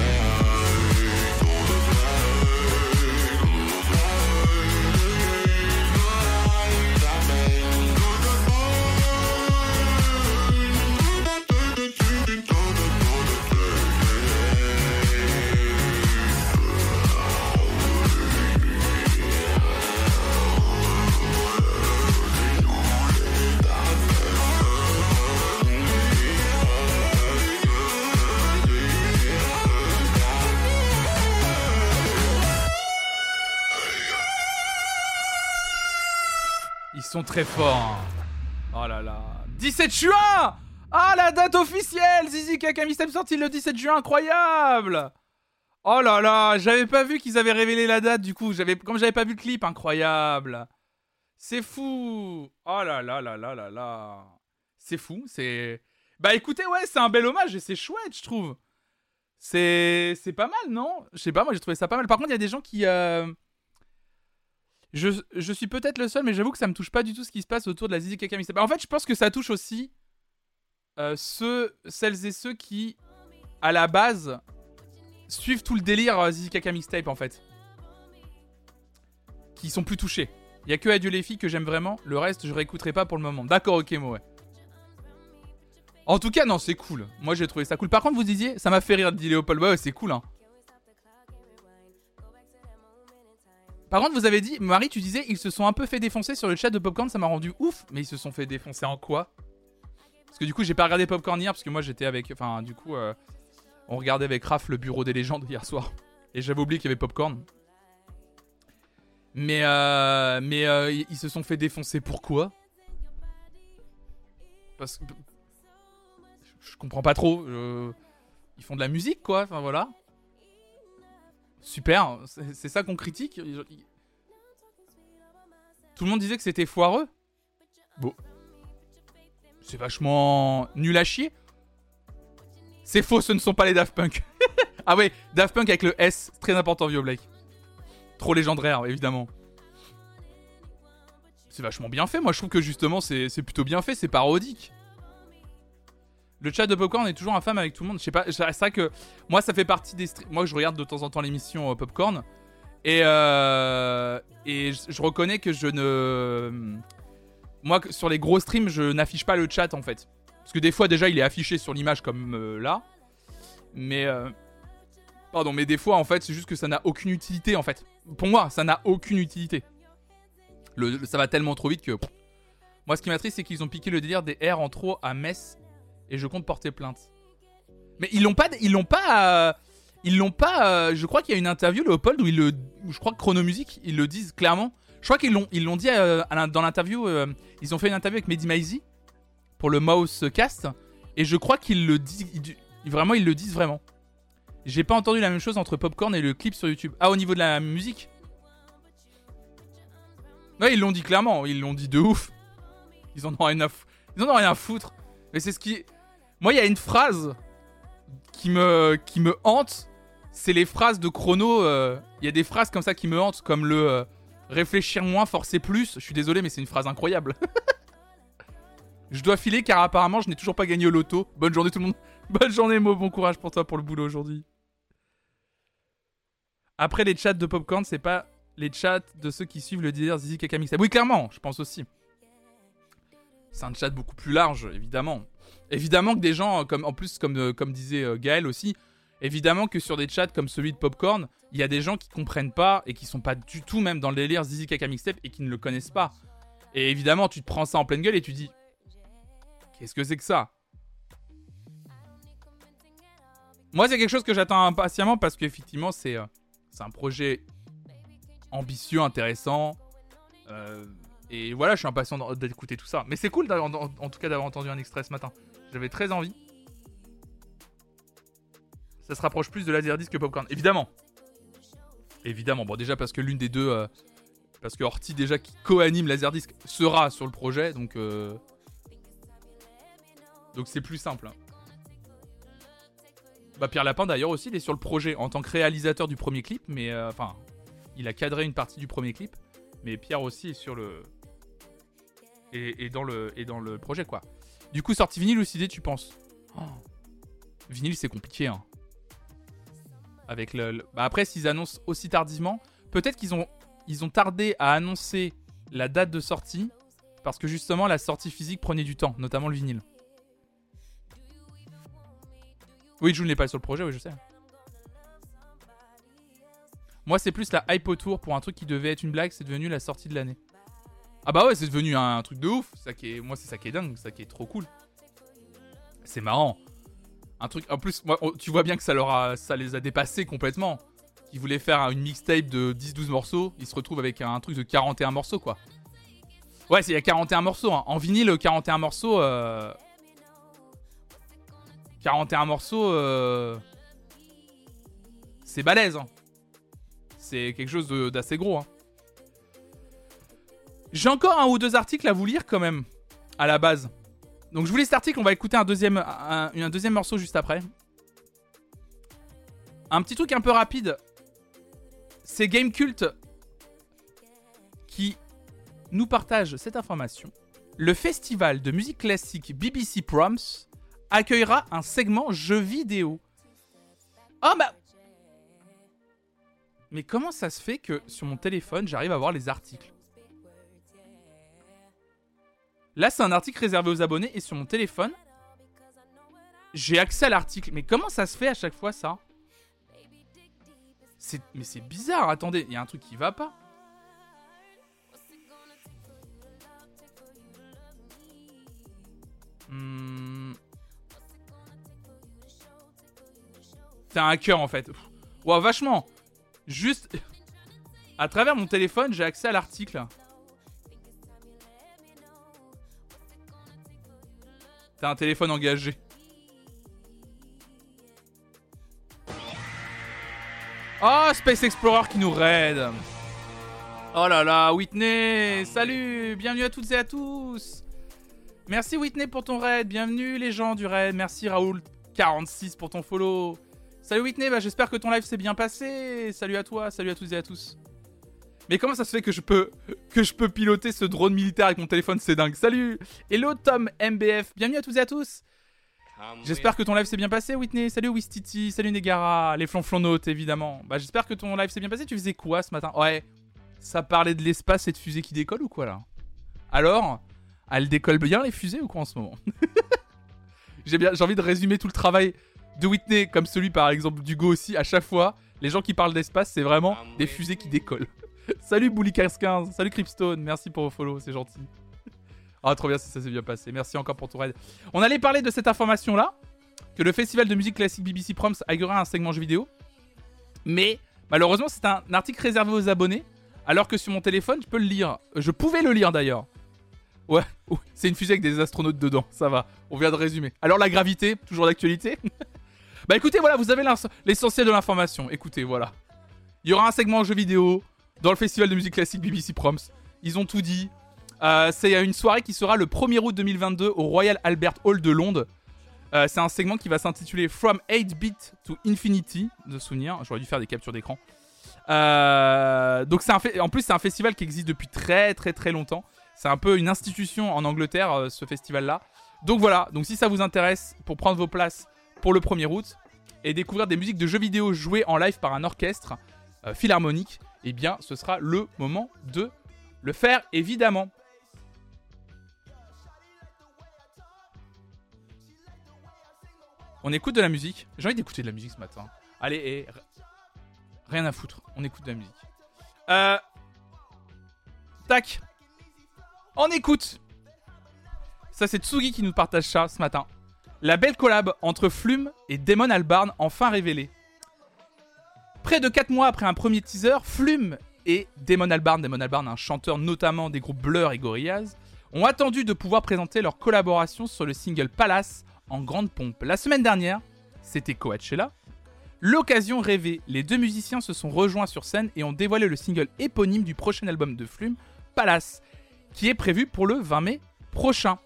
très forts. Oh là là. 17 juin Ah, la date officielle Zizi Kakami sorti le 17 juin, incroyable Oh là là, j'avais pas vu qu'ils avaient révélé la date du coup, j'avais comme j'avais pas vu le clip, incroyable. C'est fou. Oh là là là là là là. C'est fou, c'est Bah écoutez, ouais, c'est un bel hommage et c'est chouette, je trouve. C'est c'est pas mal, non? Je sais pas, moi j'ai trouvé ça pas mal. Par contre, il y a des gens qui euh, je, suis peut-être le seul, mais j'avoue que ça me touche pas du tout ce qui se passe autour de la Zizi Kaka. En fait, je pense que ça touche aussi euh, ceux, celles et ceux qui, à la base, suivent tout le délire euh, Zizi en fait. Qui sont plus touchés. Il y a que Adieu les filles que j'aime vraiment, le reste je réécouterai pas pour le moment. D'accord, ok, moi ouais. En tout cas, non, c'est cool. Moi j'ai trouvé ça cool. Par contre, vous disiez, ça m'a fait rire, dit Léopold. Ouais, c'est cool, hein. Par contre, vous avez dit, Marie, tu disais, ils se sont un peu fait défoncer sur le chat de Popcorn, ça m'a rendu ouf. Mais ils se sont fait défoncer en quoi? Parce que du coup, j'ai pas regardé Popcorn hier, parce que moi j'étais avec. Enfin, du coup, euh, on regardait avec Raph le bureau des légendes hier soir. Et j'avais oublié qu'il y avait Popcorn. Mais, euh, mais euh, ils se sont fait défoncer pourquoi Parce que. Je comprends pas trop. Ils font de la musique, quoi. Enfin, voilà. Super, c'est ça qu'on critique. Tout le monde disait que c'était foireux. Bon. C'est vachement nul à chier. C'est faux, ce ne sont pas les Daft Punk. ah ouais, Daft Punk avec le S, très important, vieux Blake. Trop légendaire, évidemment. C'est vachement bien fait, moi je trouve que justement c'est plutôt bien fait, c'est parodique. Le chat de Popcorn est toujours infâme avec tout le monde. Je sais pas, c'est vrai que moi ça fait partie des Moi je regarde de temps en temps l'émission euh, Popcorn. Et, euh, et je, reconnais que je ne. Moi sur les gros streams, je n'affiche pas le chat en fait. Parce que des fois déjà il est affiché sur l'image comme euh, là. Mais. Pardon, mais des fois en fait c'est juste que ça n'a aucune utilité en fait. Pour moi, ça n'a aucune utilité. Ça va tellement trop vite que. Moi, ce qui m'attriste, c'est qu'ils ont piqué le délire des R en trop à Metz et je compte porter plainte. Mais ils l'ont pas. Ils l'ont pas. Euh, ils l'ont pas. Euh, je crois qu'il y a une interview, Leopold, où ils le. je crois que Chronomusique, ils le disent clairement. Je crois qu'ils l'ont, ils l'ont dit euh, dans l'interview. ils ont fait une interview avec Mehdi Maizi pour le Mouse Cast. Et je crois qu'ils le disent. vraiment, ils le disent vraiment. J'ai pas entendu la même chose entre Popcorn et le clip sur YouTube. Ah, au niveau de la musique? Ouais, ils l'ont dit clairement, ils l'ont dit de ouf. Ils en ont rien à, ils en ont rien à foutre. Mais c'est ce qui. Moi, il y a une phrase qui me, qui me hante. C'est les phrases de chrono. Euh, il y a des phrases comme ça qui me hantent, comme le euh, réfléchir moins, forcer plus. Je suis désolé, mais c'est une phrase incroyable. je dois filer car apparemment, je n'ai toujours pas gagné au loto. Bonne journée tout le monde. Bonne journée, Mo. Bon courage pour toi pour le boulot aujourd'hui. Après les chats de Popcorn, c'est pas les chats de ceux qui suivent le délire Zizi Kaka Oui, clairement, je pense aussi. C'est un chat beaucoup plus large, évidemment. Évidemment que des gens, comme en plus, comme, euh, comme disait euh, Gaël aussi, évidemment que sur des chats comme celui de Popcorn, il y a des gens qui comprennent pas et qui sont pas du tout même dans le délire Zizi Kaka Mixtape et qui ne le connaissent pas. Et évidemment, tu te prends ça en pleine gueule et tu dis Qu'est-ce que c'est que ça? Moi, c'est quelque chose que j'attends impatiemment parce qu'effectivement, c'est euh, un projet ambitieux, intéressant. Euh, et voilà, je suis impatient d'écouter tout ça. Mais c'est cool, en, en, tout cas, d'avoir entendu un extrait ce matin. J'avais très envie. Ça se rapproche plus de Laserdisc que Popcorn. Évidemment. Évidemment. Bon, déjà parce que l'une des deux. Euh, parce que Horty, déjà, qui co-anime Laserdisc, sera sur le projet. Donc. Euh, donc c'est plus simple. Hein. Bah, Pierre Lapin, d'ailleurs, aussi, il est sur le projet en tant que réalisateur du premier clip. Mais. Enfin, il a cadré une partie du premier clip, mais Pierre aussi est sur le et, dans le et dans le projet quoi. Du coup, sorti vinyle ou CD, tu penses oh. Vinyle, c'est compliqué. Hein. Avec le, Bah après, s'ils annoncent aussi tardivement, peut-être qu'ils ont ils ont tardé à annoncer la date de sortie parce que justement la sortie physique prenait du temps, notamment le vinyle. Oui, Jules n'est pas sur le projet, oui, je sais. Moi, c'est plus la hype autour pour un truc qui devait être une blague, c'est devenu la sortie de l'année. Ah bah ouais, c'est devenu un, truc de ouf. Ça qui est, moi, c'est ça qui est dingue, ça qui est trop cool. C'est marrant. Un truc, en plus, tu vois bien que ça, leur a, les a dépassés complètement. Ils voulaient faire une mixtape de 10-12 morceaux, ils se retrouvent avec un truc de 41 morceaux, quoi. Ouais, il y a 41 morceaux. Hein. En vinyle, 41 morceaux. 41 euh, morceaux. Euh, c'est balèze. Hein c'est quelque chose d'assez gros. Hein. J'ai encore un ou deux articles à vous lire quand même, à la base. Donc je vous lis cet article, on va écouter un deuxième, un, deuxième morceau juste après. Un petit truc un peu rapide. C'est Gamecult qui nous partage cette information. Le festival de musique classique BBC Proms accueillera un segment jeux vidéo. Oh bah mais comment ça se fait que sur mon téléphone, j'arrive à voir les articles? Là, c'est un article réservé aux abonnés et sur mon téléphone, j'ai accès à l'article. Mais comment ça se fait à chaque fois ça? Mais c'est bizarre, attendez, il y a un truc qui va pas. Hmm. C'est un hacker en fait. Ouah, vachement Juste, à travers mon téléphone, j'ai accès à l'article. T'as un téléphone engagé. Oh, Space Explorer qui nous raid. Oh là là, Whitney, salut, bienvenue à toutes et à tous. Merci Whitney pour ton raid. Bienvenue les gens du raid. Merci Raoul46 pour ton follow. Salut Whitney, bah, j'espère que ton live s'est bien passé. Salut à toi, salut à tous et à tous. Mais comment ça se fait que je peux que je peux piloter ce drone militaire avec mon téléphone C'est dingue. Salut Hello Tom MBF. Bienvenue à tous et à tous. J'espère que ton live s'est bien passé, Whitney. Salut Wistiti, salut Negara, les flonflonautes évidemment. Bah j'espère que ton live s'est bien passé. Tu faisais quoi ce matin? Ouais, ça parlait de l'espace et de fusées qui décollent ou quoi là? Alors, elle décolle bien les fusées ou quoi en ce moment? J'ai bien, j'ai envie de résumer tout le travail de Whitney comme celui par exemple d'Hugo aussi. À chaque fois, les gens qui parlent d'espace, c'est vraiment des fusées qui décollent. salut Bully 15 salut Cripstone, merci pour vos follow, c'est gentil. Ah, trop bien si ça s'est bien passé. Merci encore pour ton raid. On allait parler de cette information-là, que le festival de musique classique BBC Proms aura un segment jeu vidéo. Mais malheureusement, c'est un article réservé aux abonnés, alors que sur mon téléphone, je peux le lire. Je pouvais le lire d'ailleurs. Ouais, c'est une fusée avec des astronautes dedans, ça va. On vient de résumer. Alors la gravité, toujours d'actualité Bah écoutez, voilà, vous avez l'essentiel de l'information. Écoutez, voilà. Il y aura un segment jeu vidéo dans le festival de musique classique BBC Proms. Ils ont tout dit. Euh, c'est une soirée qui sera le 1er août 2022 au Royal Albert Hall de Londres. Euh, c'est un segment qui va s'intituler From 8-bit to Infinity, de souvenir. J'aurais dû faire des captures d'écran. Euh, donc c'est en plus c'est un festival qui existe depuis très très très longtemps. C'est un peu une institution en Angleterre ce festival là. Donc voilà, donc si ça vous intéresse pour prendre vos places pour le 1er août et découvrir des musiques de jeux vidéo jouées en live par un orchestre philharmonique, eh bien ce sera le moment de le faire évidemment. On écoute de la musique. J'ai envie d'écouter de la musique ce matin. Allez, rien à foutre. On écoute de la musique. Euh... Tac. On écoute. Ça, c'est Tsugi qui nous partage ça ce matin. La belle collab entre Flume et Damon Albarn enfin révélée. Près de 4 mois après un premier teaser, Flume et Damon Albarn, Damon Albarn, un chanteur notamment des groupes Blur et Gorillaz, ont attendu de pouvoir présenter leur collaboration sur le single Palace en grande pompe. La semaine dernière, c'était Coachella. L'occasion rêvée, les deux musiciens se sont rejoints sur scène et ont dévoilé le single éponyme du prochain album de Flume, Palace, qui est prévu pour le 20 mai prochain.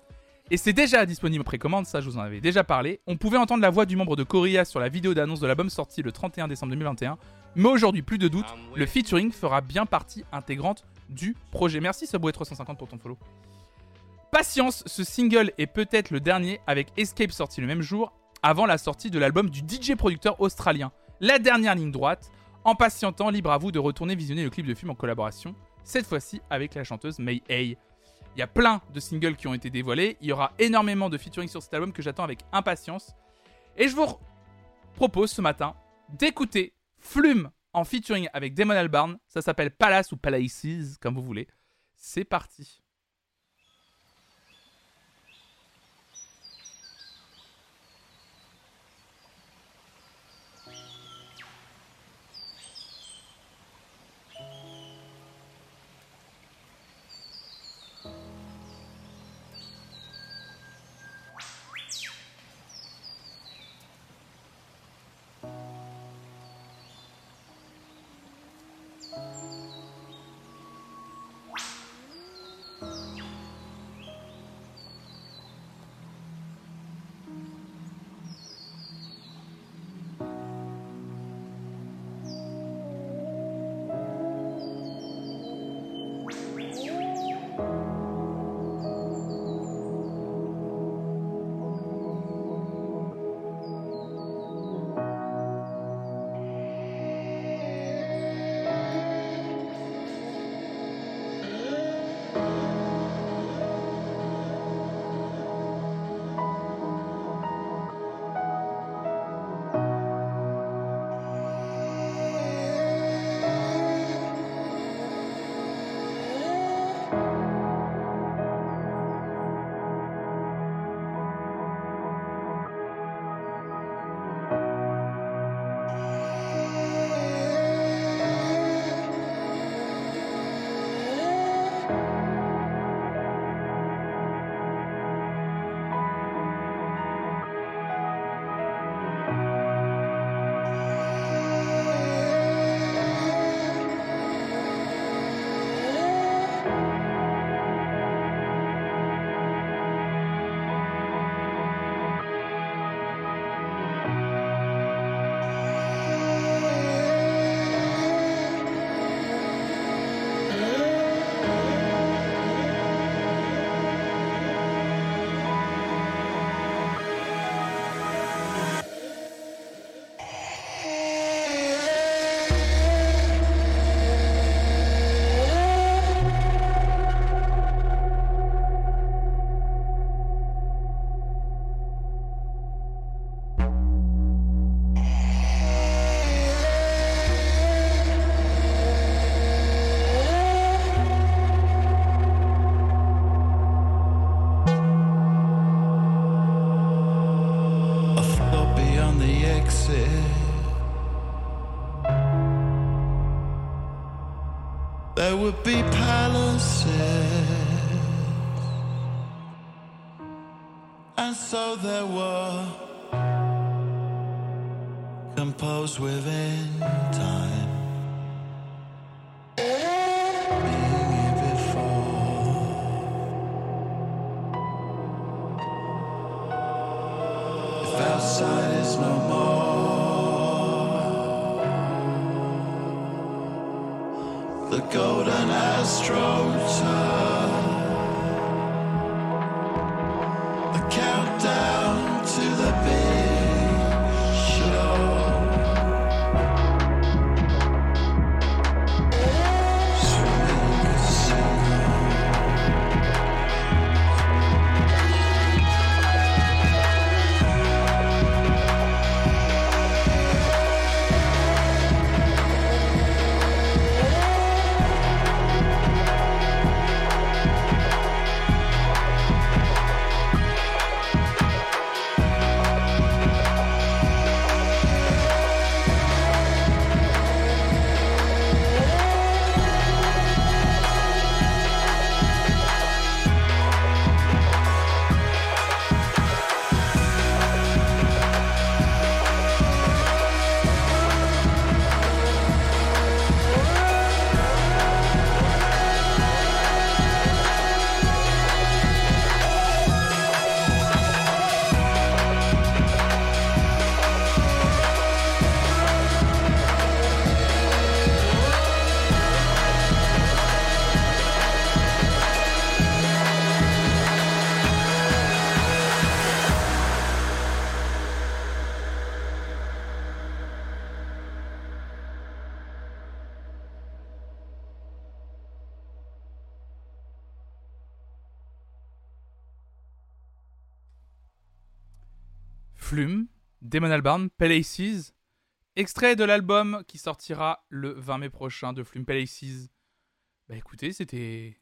Et c'est déjà disponible en précommande, ça je vous en avais déjà parlé. On pouvait entendre la voix du membre de Gorillaz sur la vidéo d'annonce de l'album sorti le 31 décembre 2021. Mais aujourd'hui, plus de doute, le featuring fera bien partie intégrante du projet. Merci Subway350 pour ton follow. Patience, ce single est peut-être le dernier avec Escape sorti le même jour avant la sortie de l'album du DJ producteur australien. La dernière ligne droite, en patientant, libre à vous de retourner visionner le clip de film en collaboration, cette fois-ci avec la chanteuse May Hay. Il y a plein de singles qui ont été dévoilés, il y aura énormément de featuring sur cet album que j'attends avec impatience. Et je vous propose ce matin d'écouter Flume en featuring avec Damon Albarn, ça s'appelle Palace ou Palaces comme vous voulez. C'est parti. Be palaces, and so there were Damon Albarn, Palaces, extrait de l'album qui sortira le 20 mai prochain de Flume Palaces. Bah écoutez, c'était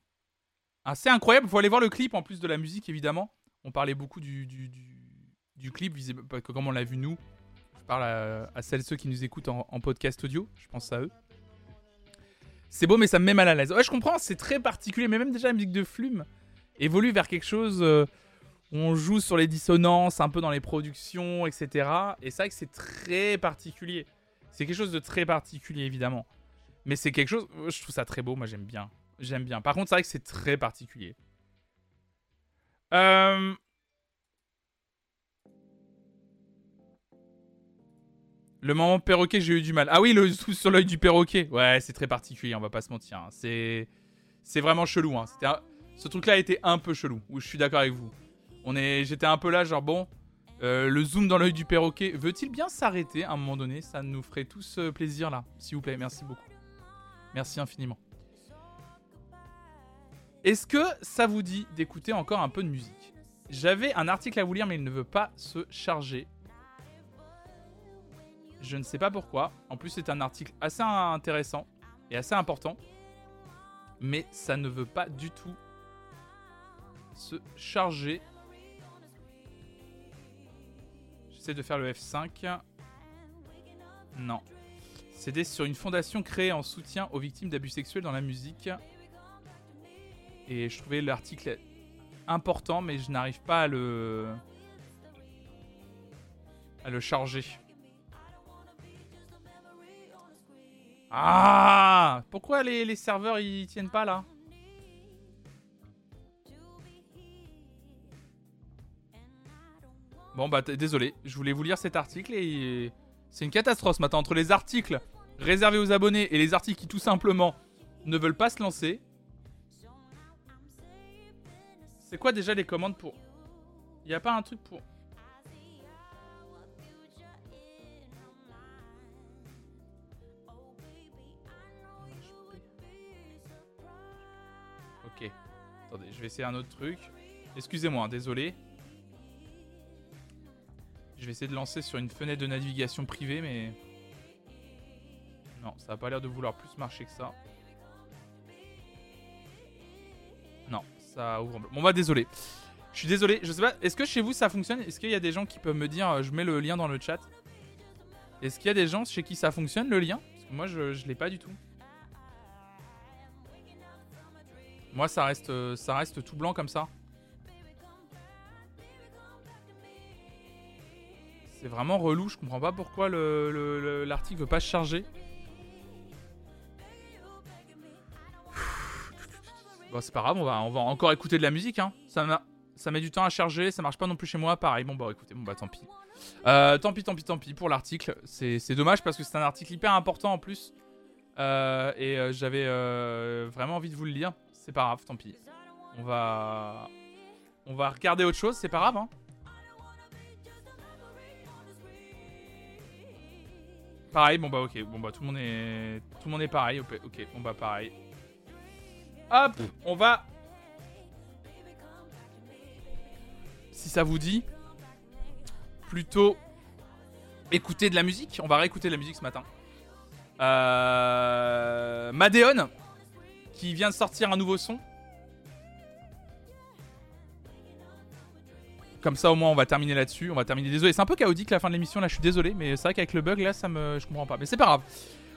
assez incroyable. Faut aller voir le clip en plus de la musique évidemment. On parlait beaucoup du, du, clip, parce que comme on l'a vu nous. Je parle à, à celles et ceux qui nous écoutent en, podcast audio, je pense à eux. C'est beau, mais ça me met mal à l'aise. Ouais, je comprends, c'est très particulier, mais même déjà la musique de Flume évolue vers quelque chose. euh, on joue sur les dissonances, un peu dans les productions, etc. Et c'est vrai que c'est très particulier. C'est quelque chose de très particulier, évidemment. Mais c'est quelque chose. Je trouve ça très beau, moi j'aime bien. J'aime bien. Par contre, c'est vrai que c'est très particulier. Euh... Le moment perroquet, j'ai eu du mal. Ah oui, le sous sur l'œil du perroquet. Ouais, c'est très particulier, on va pas se mentir. hein. C'est, c'est vraiment chelou. Hein. Un- Ce truc-là était un peu chelou. Je suis d'accord avec vous. On est, j'étais un peu là, genre bon, euh, le zoom dans l'œil du perroquet veut-il bien s'arrêter à un moment donné? Ça nous ferait tous euh, plaisir là, s'il vous plaît. Merci beaucoup. Merci infiniment. Est-ce que ça vous dit d'écouter encore un peu de musique? J'avais un article à vous lire, mais il ne veut pas se charger. Je ne sais pas pourquoi. En plus, c'est un article assez intéressant et assez important. Mais ça ne veut pas du tout se charger. J'essaie de faire le F5. Non. C'était sur une fondation créée en soutien aux victimes d'abus sexuels dans la musique. Et je trouvais l'article important, mais je n'arrive pas à le. à le charger. Ah Pourquoi les, les serveurs ils tiennent pas là? Bon bah désolé, je voulais vous lire cet article et c'est une catastrophe matin entre les articles réservés aux abonnés et les articles qui tout simplement ne veulent pas se lancer. C'est quoi déjà les commandes pour? Il y a pas un truc pour? Ok. Attendez, je vais essayer un autre truc. Excusez-moi, hein, désolé. Je vais essayer de lancer sur une fenêtre de navigation privée, mais... Non, ça a pas l'air de vouloir plus marcher que ça. Non, ça ouvre. Bon bah désolé. Je suis désolé, je sais pas, est-ce que chez vous ça fonctionne? Est-ce qu'il y a des gens qui peuvent me dire, euh, je mets le lien dans le chat? Est-ce qu'il y a des gens chez qui ça fonctionne le lien? Parce que moi je, je l'ai pas du tout. Moi ça reste, euh, ça reste tout blanc comme ça. C'est vraiment relou, je comprends pas pourquoi le- le- le- l'article veut pas se charger. Bon, c'est pas grave, on va, encore écouter de la musique. Hein. Ça, met du temps à charger, ça marche pas non plus chez moi. Pareil, bon, bah écoutez, bon, bah tant pis. Euh, tant pis, tant pis, tant pis pour l'article. C'est dommage parce que c'est un article hyper important en plus. Euh, et euh, j'avais vraiment envie de vous le lire. C'est pas grave, tant pis. On va. On va regarder autre chose, c'est pas grave. Hein. Pareil, bon bah ok, bon bah tout le monde est, tout le monde est pareil, ok, bon bah pareil. Hop, on va. Si ça vous dit, plutôt écouter de la musique. On va réécouter de la musique ce matin. Euh... Madeon, qui vient de sortir un nouveau son. Comme ça, au moins, on va terminer là-dessus. On va terminer. Désolé, c'est un peu chaotique la fin de l'émission. Là, je suis désolé, mais c'est vrai qu'avec le bug, là, ça me, je comprends pas. Mais c'est pas grave.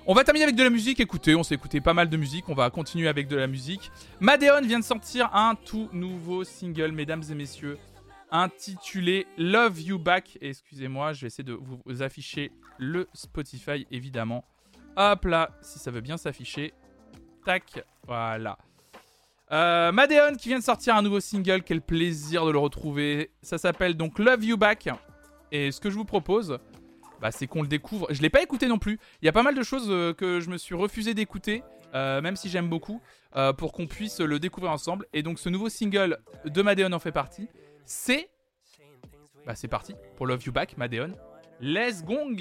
On va terminer avec de la musique. Écoutez, on s'est écouté pas mal de musique. On va continuer avec de la musique. Madeon vient de sortir un tout nouveau single, mesdames et messieurs, intitulé Love You Back. Excusez-moi, je vais essayer de vous afficher le Spotify, évidemment. Hop là, si ça veut bien s'afficher. Tac, voilà. Euh, Madeon qui vient de sortir un nouveau single, quel plaisir de le retrouver. Ça s'appelle donc Love You Back. Et ce que je vous propose, bah, c'est qu'on le découvre. Je l'ai pas écouté non plus. Il y a pas mal de choses euh, que je me suis refusé d'écouter, euh, même si j'aime beaucoup, pour qu'on puisse le découvrir ensemble. Et donc ce nouveau single de Madeon en fait partie. C'est, bah c'est parti pour Love You Back, Madeon. Let's gong.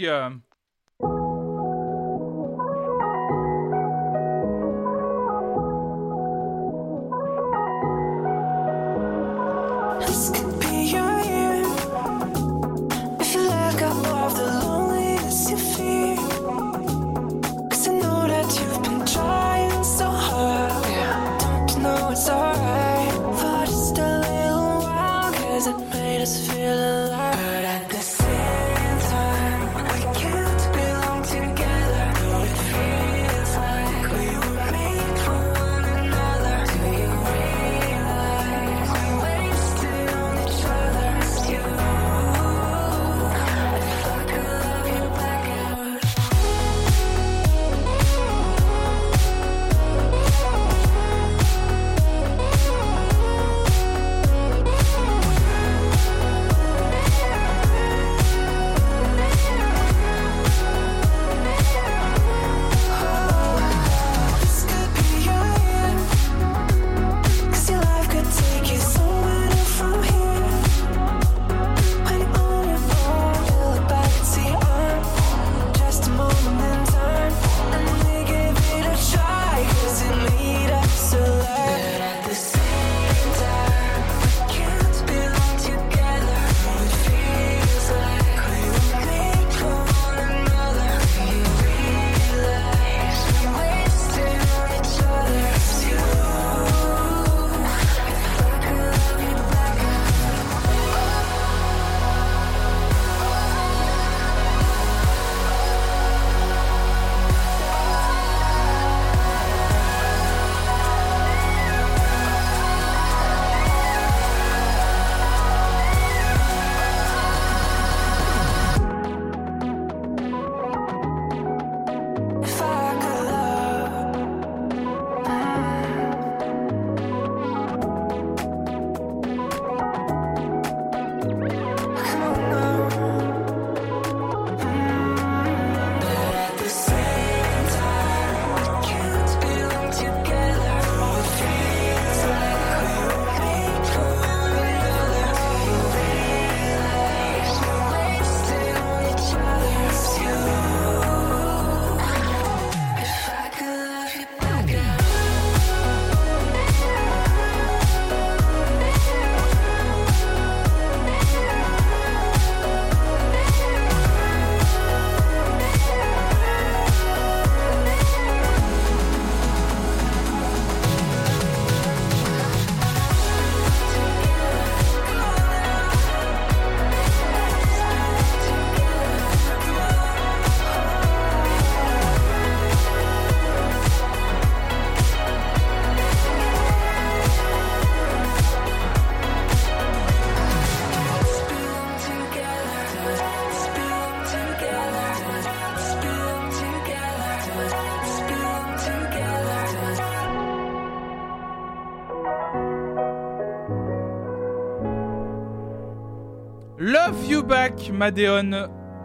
Madeon,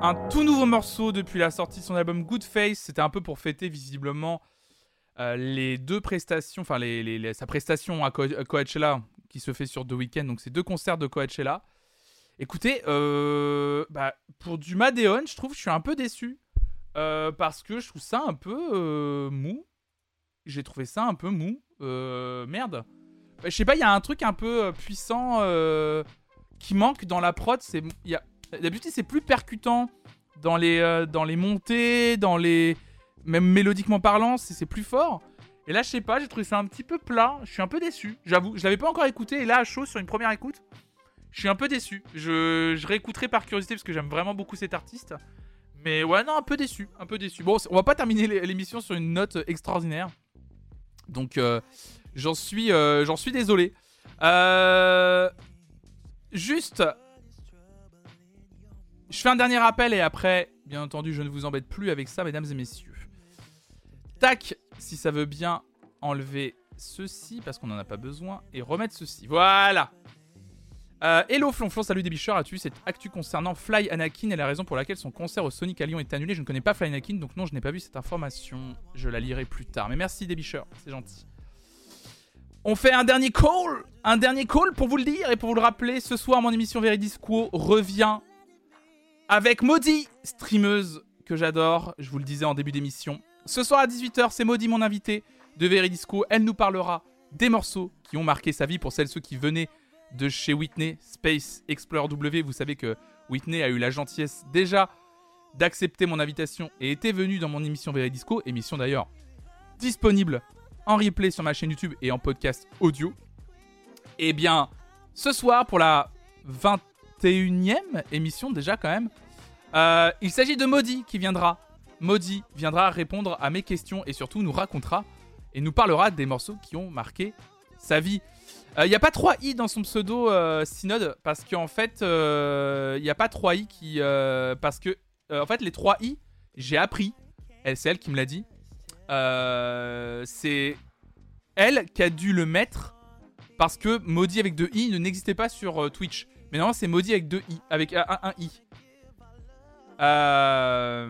un tout nouveau morceau depuis la sortie de son album Good Face. C'était un peu pour fêter visiblement euh, les deux prestations, enfin les, sa prestation à, Co- à Coachella qui se fait sur deux week-ends, donc c'est deux concerts de Coachella. Écoutez, euh, bah, pour du Madeon, je trouve que je suis un peu déçu euh, parce que je trouve ça un peu mou. J'ai trouvé ça un peu mou. Merde. Je sais pas, il y a un truc un peu puissant qui manque dans la prod. C'est, d'habitude c'est plus percutant dans les euh, dans les montées, dans les même mélodiquement parlant, c'est, plus fort. Et là, je sais pas, j'ai trouvé ça un petit peu plat. Je suis un peu déçu, j'avoue. Je l'avais pas encore écouté et là, à chaud sur une première écoute, je suis un peu déçu. Je, je réécouterai par curiosité parce que j'aime vraiment beaucoup cet artiste. Mais ouais, non, un peu déçu, un peu déçu. Bon, on va pas terminer l'é- l'émission sur une note extraordinaire. Donc, euh, j'en suis, euh, suis désolé. Juste, je fais un dernier rappel et après, bien entendu, je ne vous embête plus avec ça, mesdames et messieurs. Tac, si ça veut bien enlever ceci parce qu'on n'en a pas besoin et remettre ceci. Voilà. Euh, hello Flonflon, salut des bicheurs, as-tu vu cette actu concernant Fly Anakin et la raison pour laquelle son concert au Sonic à Lyon est annulé? Je ne connais pas Fly Anakin, donc non, je n'ai pas vu cette information. Je la lirai plus tard. Mais merci des bicheurs, c'est gentil. On fait un dernier call, un dernier call pour vous le dire et pour vous le rappeler. Ce soir, mon émission Veridisco revient avec Maudie, streameuse que j'adore. Je vous le disais en début d'émission. Ce soir à 18h, c'est Maudie, mon invitée de Veridisco. Elle nous parlera des morceaux qui ont marqué sa vie pour celles ceux qui venaient de chez Whitney Space Explorer W. Vous savez que Whitney a eu la gentillesse déjà d'accepter mon invitation et était venue dans mon émission Veridisco, émission d'ailleurs disponible en replay sur ma chaîne YouTube et en podcast audio. Et bien, ce soir, pour la 21e émission déjà quand même, euh, il s'agit de Maudie qui viendra. Maudie viendra répondre à mes questions et surtout nous racontera et nous parlera des morceaux qui ont marqué sa vie. Il n'y a pas 3 i dans son pseudo euh, Synode parce qu'en fait, il n'y a pas 3 i qui. euh, parce que, euh, en fait, les 3 i, j'ai appris, c'est elle qui me l'a dit, euh, c'est elle qui a dû le mettre parce que Maudit avec 2 i ne n'existait pas sur euh, Twitch. Mais non, c'est Maudit avec 2 i, avec un, i. Euh...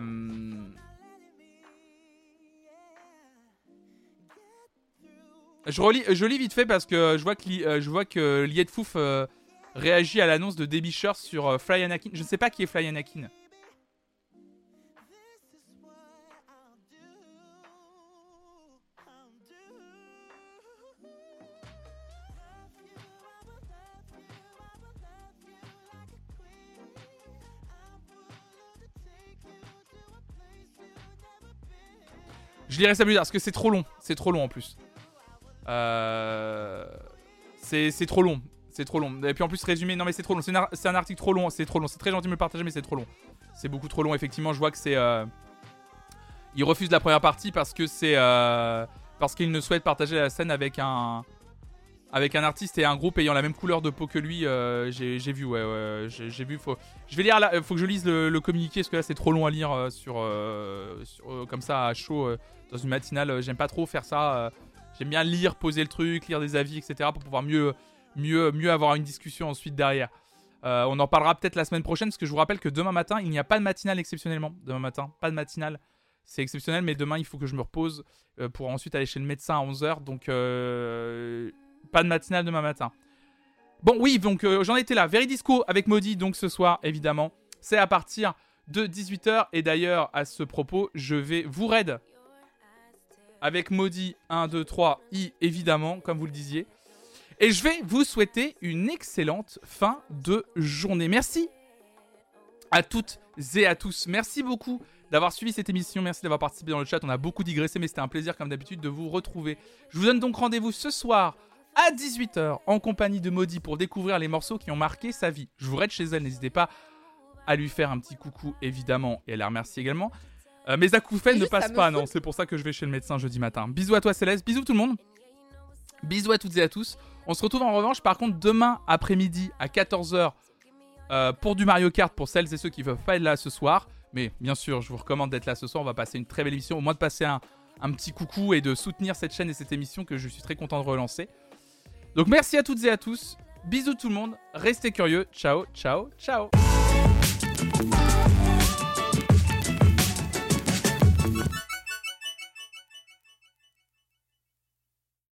Je, relis, lis vite fait parce que je vois que, euh, je Liet Fouf euh, réagit à l'annonce de Debicher sur Fly Anakin. Je ne sais pas qui est Fly Anakin. Je lirai ça plus tard parce que c'est trop long. C'est trop long en plus. Euh... C'est trop long. C'est trop long. Et puis en plus, résumé, non mais c'est trop long. C'est un, article trop long. C'est trop long. C'est très gentil de me partager, mais c'est trop long. C'est beaucoup trop long. Effectivement, je vois que c'est. euh, Il refuse la première partie parce que c'est. euh, Parce qu'il ne souhaite partager la scène avec un. Avec un artiste et un groupe ayant la même couleur de peau que lui. euh, J'ai vu, ouais, ouais. J'ai vu. Faut... Je vais lire là. Faut que je lise le, communiqué parce que là, c'est trop long à lire euh, sur, euh, Comme ça, à chaud, dans une matinale. J'aime pas trop faire ça. J'aime bien lire, poser le truc, lire des avis, etc. pour pouvoir mieux, mieux, mieux avoir une discussion ensuite derrière. On en parlera peut-être la semaine prochaine parce que je vous rappelle que demain matin, il n'y a pas de matinale exceptionnellement. Demain matin, pas de matinale. C'est exceptionnel, mais demain, il faut que je me repose pour ensuite aller chez le médecin à 11h. Donc, euh, pas de matinale demain matin. Bon, oui, donc euh, j'en étais là. Veridisco avec Maudit, donc ce soir, évidemment. C'est à partir de 18h. Et d'ailleurs, à ce propos, je vais vous raid avec Maudit 1, 2, 3, I, évidemment, comme vous le disiez. Et je vais vous souhaiter une excellente fin de journée. Merci à toutes et à tous. Merci beaucoup d'avoir suivi cette émission. Merci d'avoir participé dans le chat. On a beaucoup digressé, mais c'était un plaisir, comme d'habitude, de vous retrouver. Je vous donne donc rendez-vous ce soir à 18h en compagnie de Maudit pour découvrir les morceaux qui ont marqué sa vie. Je vous raide chez elle. N'hésitez pas à lui faire un petit coucou, évidemment, et à la remercier également. Euh, mes acouphènes ne passent pas, non. C'est pour ça que je vais chez le médecin jeudi matin. Bisous à toi, Céleste. Bisous tout le monde. Bisous à toutes et à tous. On se retrouve en revanche, par contre, demain après-midi à 14h euh, pour du Mario Kart pour celles et ceux qui ne peuvent pas être là ce soir. Mais bien sûr, je vous recommande d'être là ce soir. On va passer une très belle émission. Au moins de passer un, un petit coucou et de soutenir cette chaîne et cette émission que je suis très content de relancer. Donc merci à toutes et à tous. Bisous tout le monde. Restez curieux. Ciao, ciao, ciao.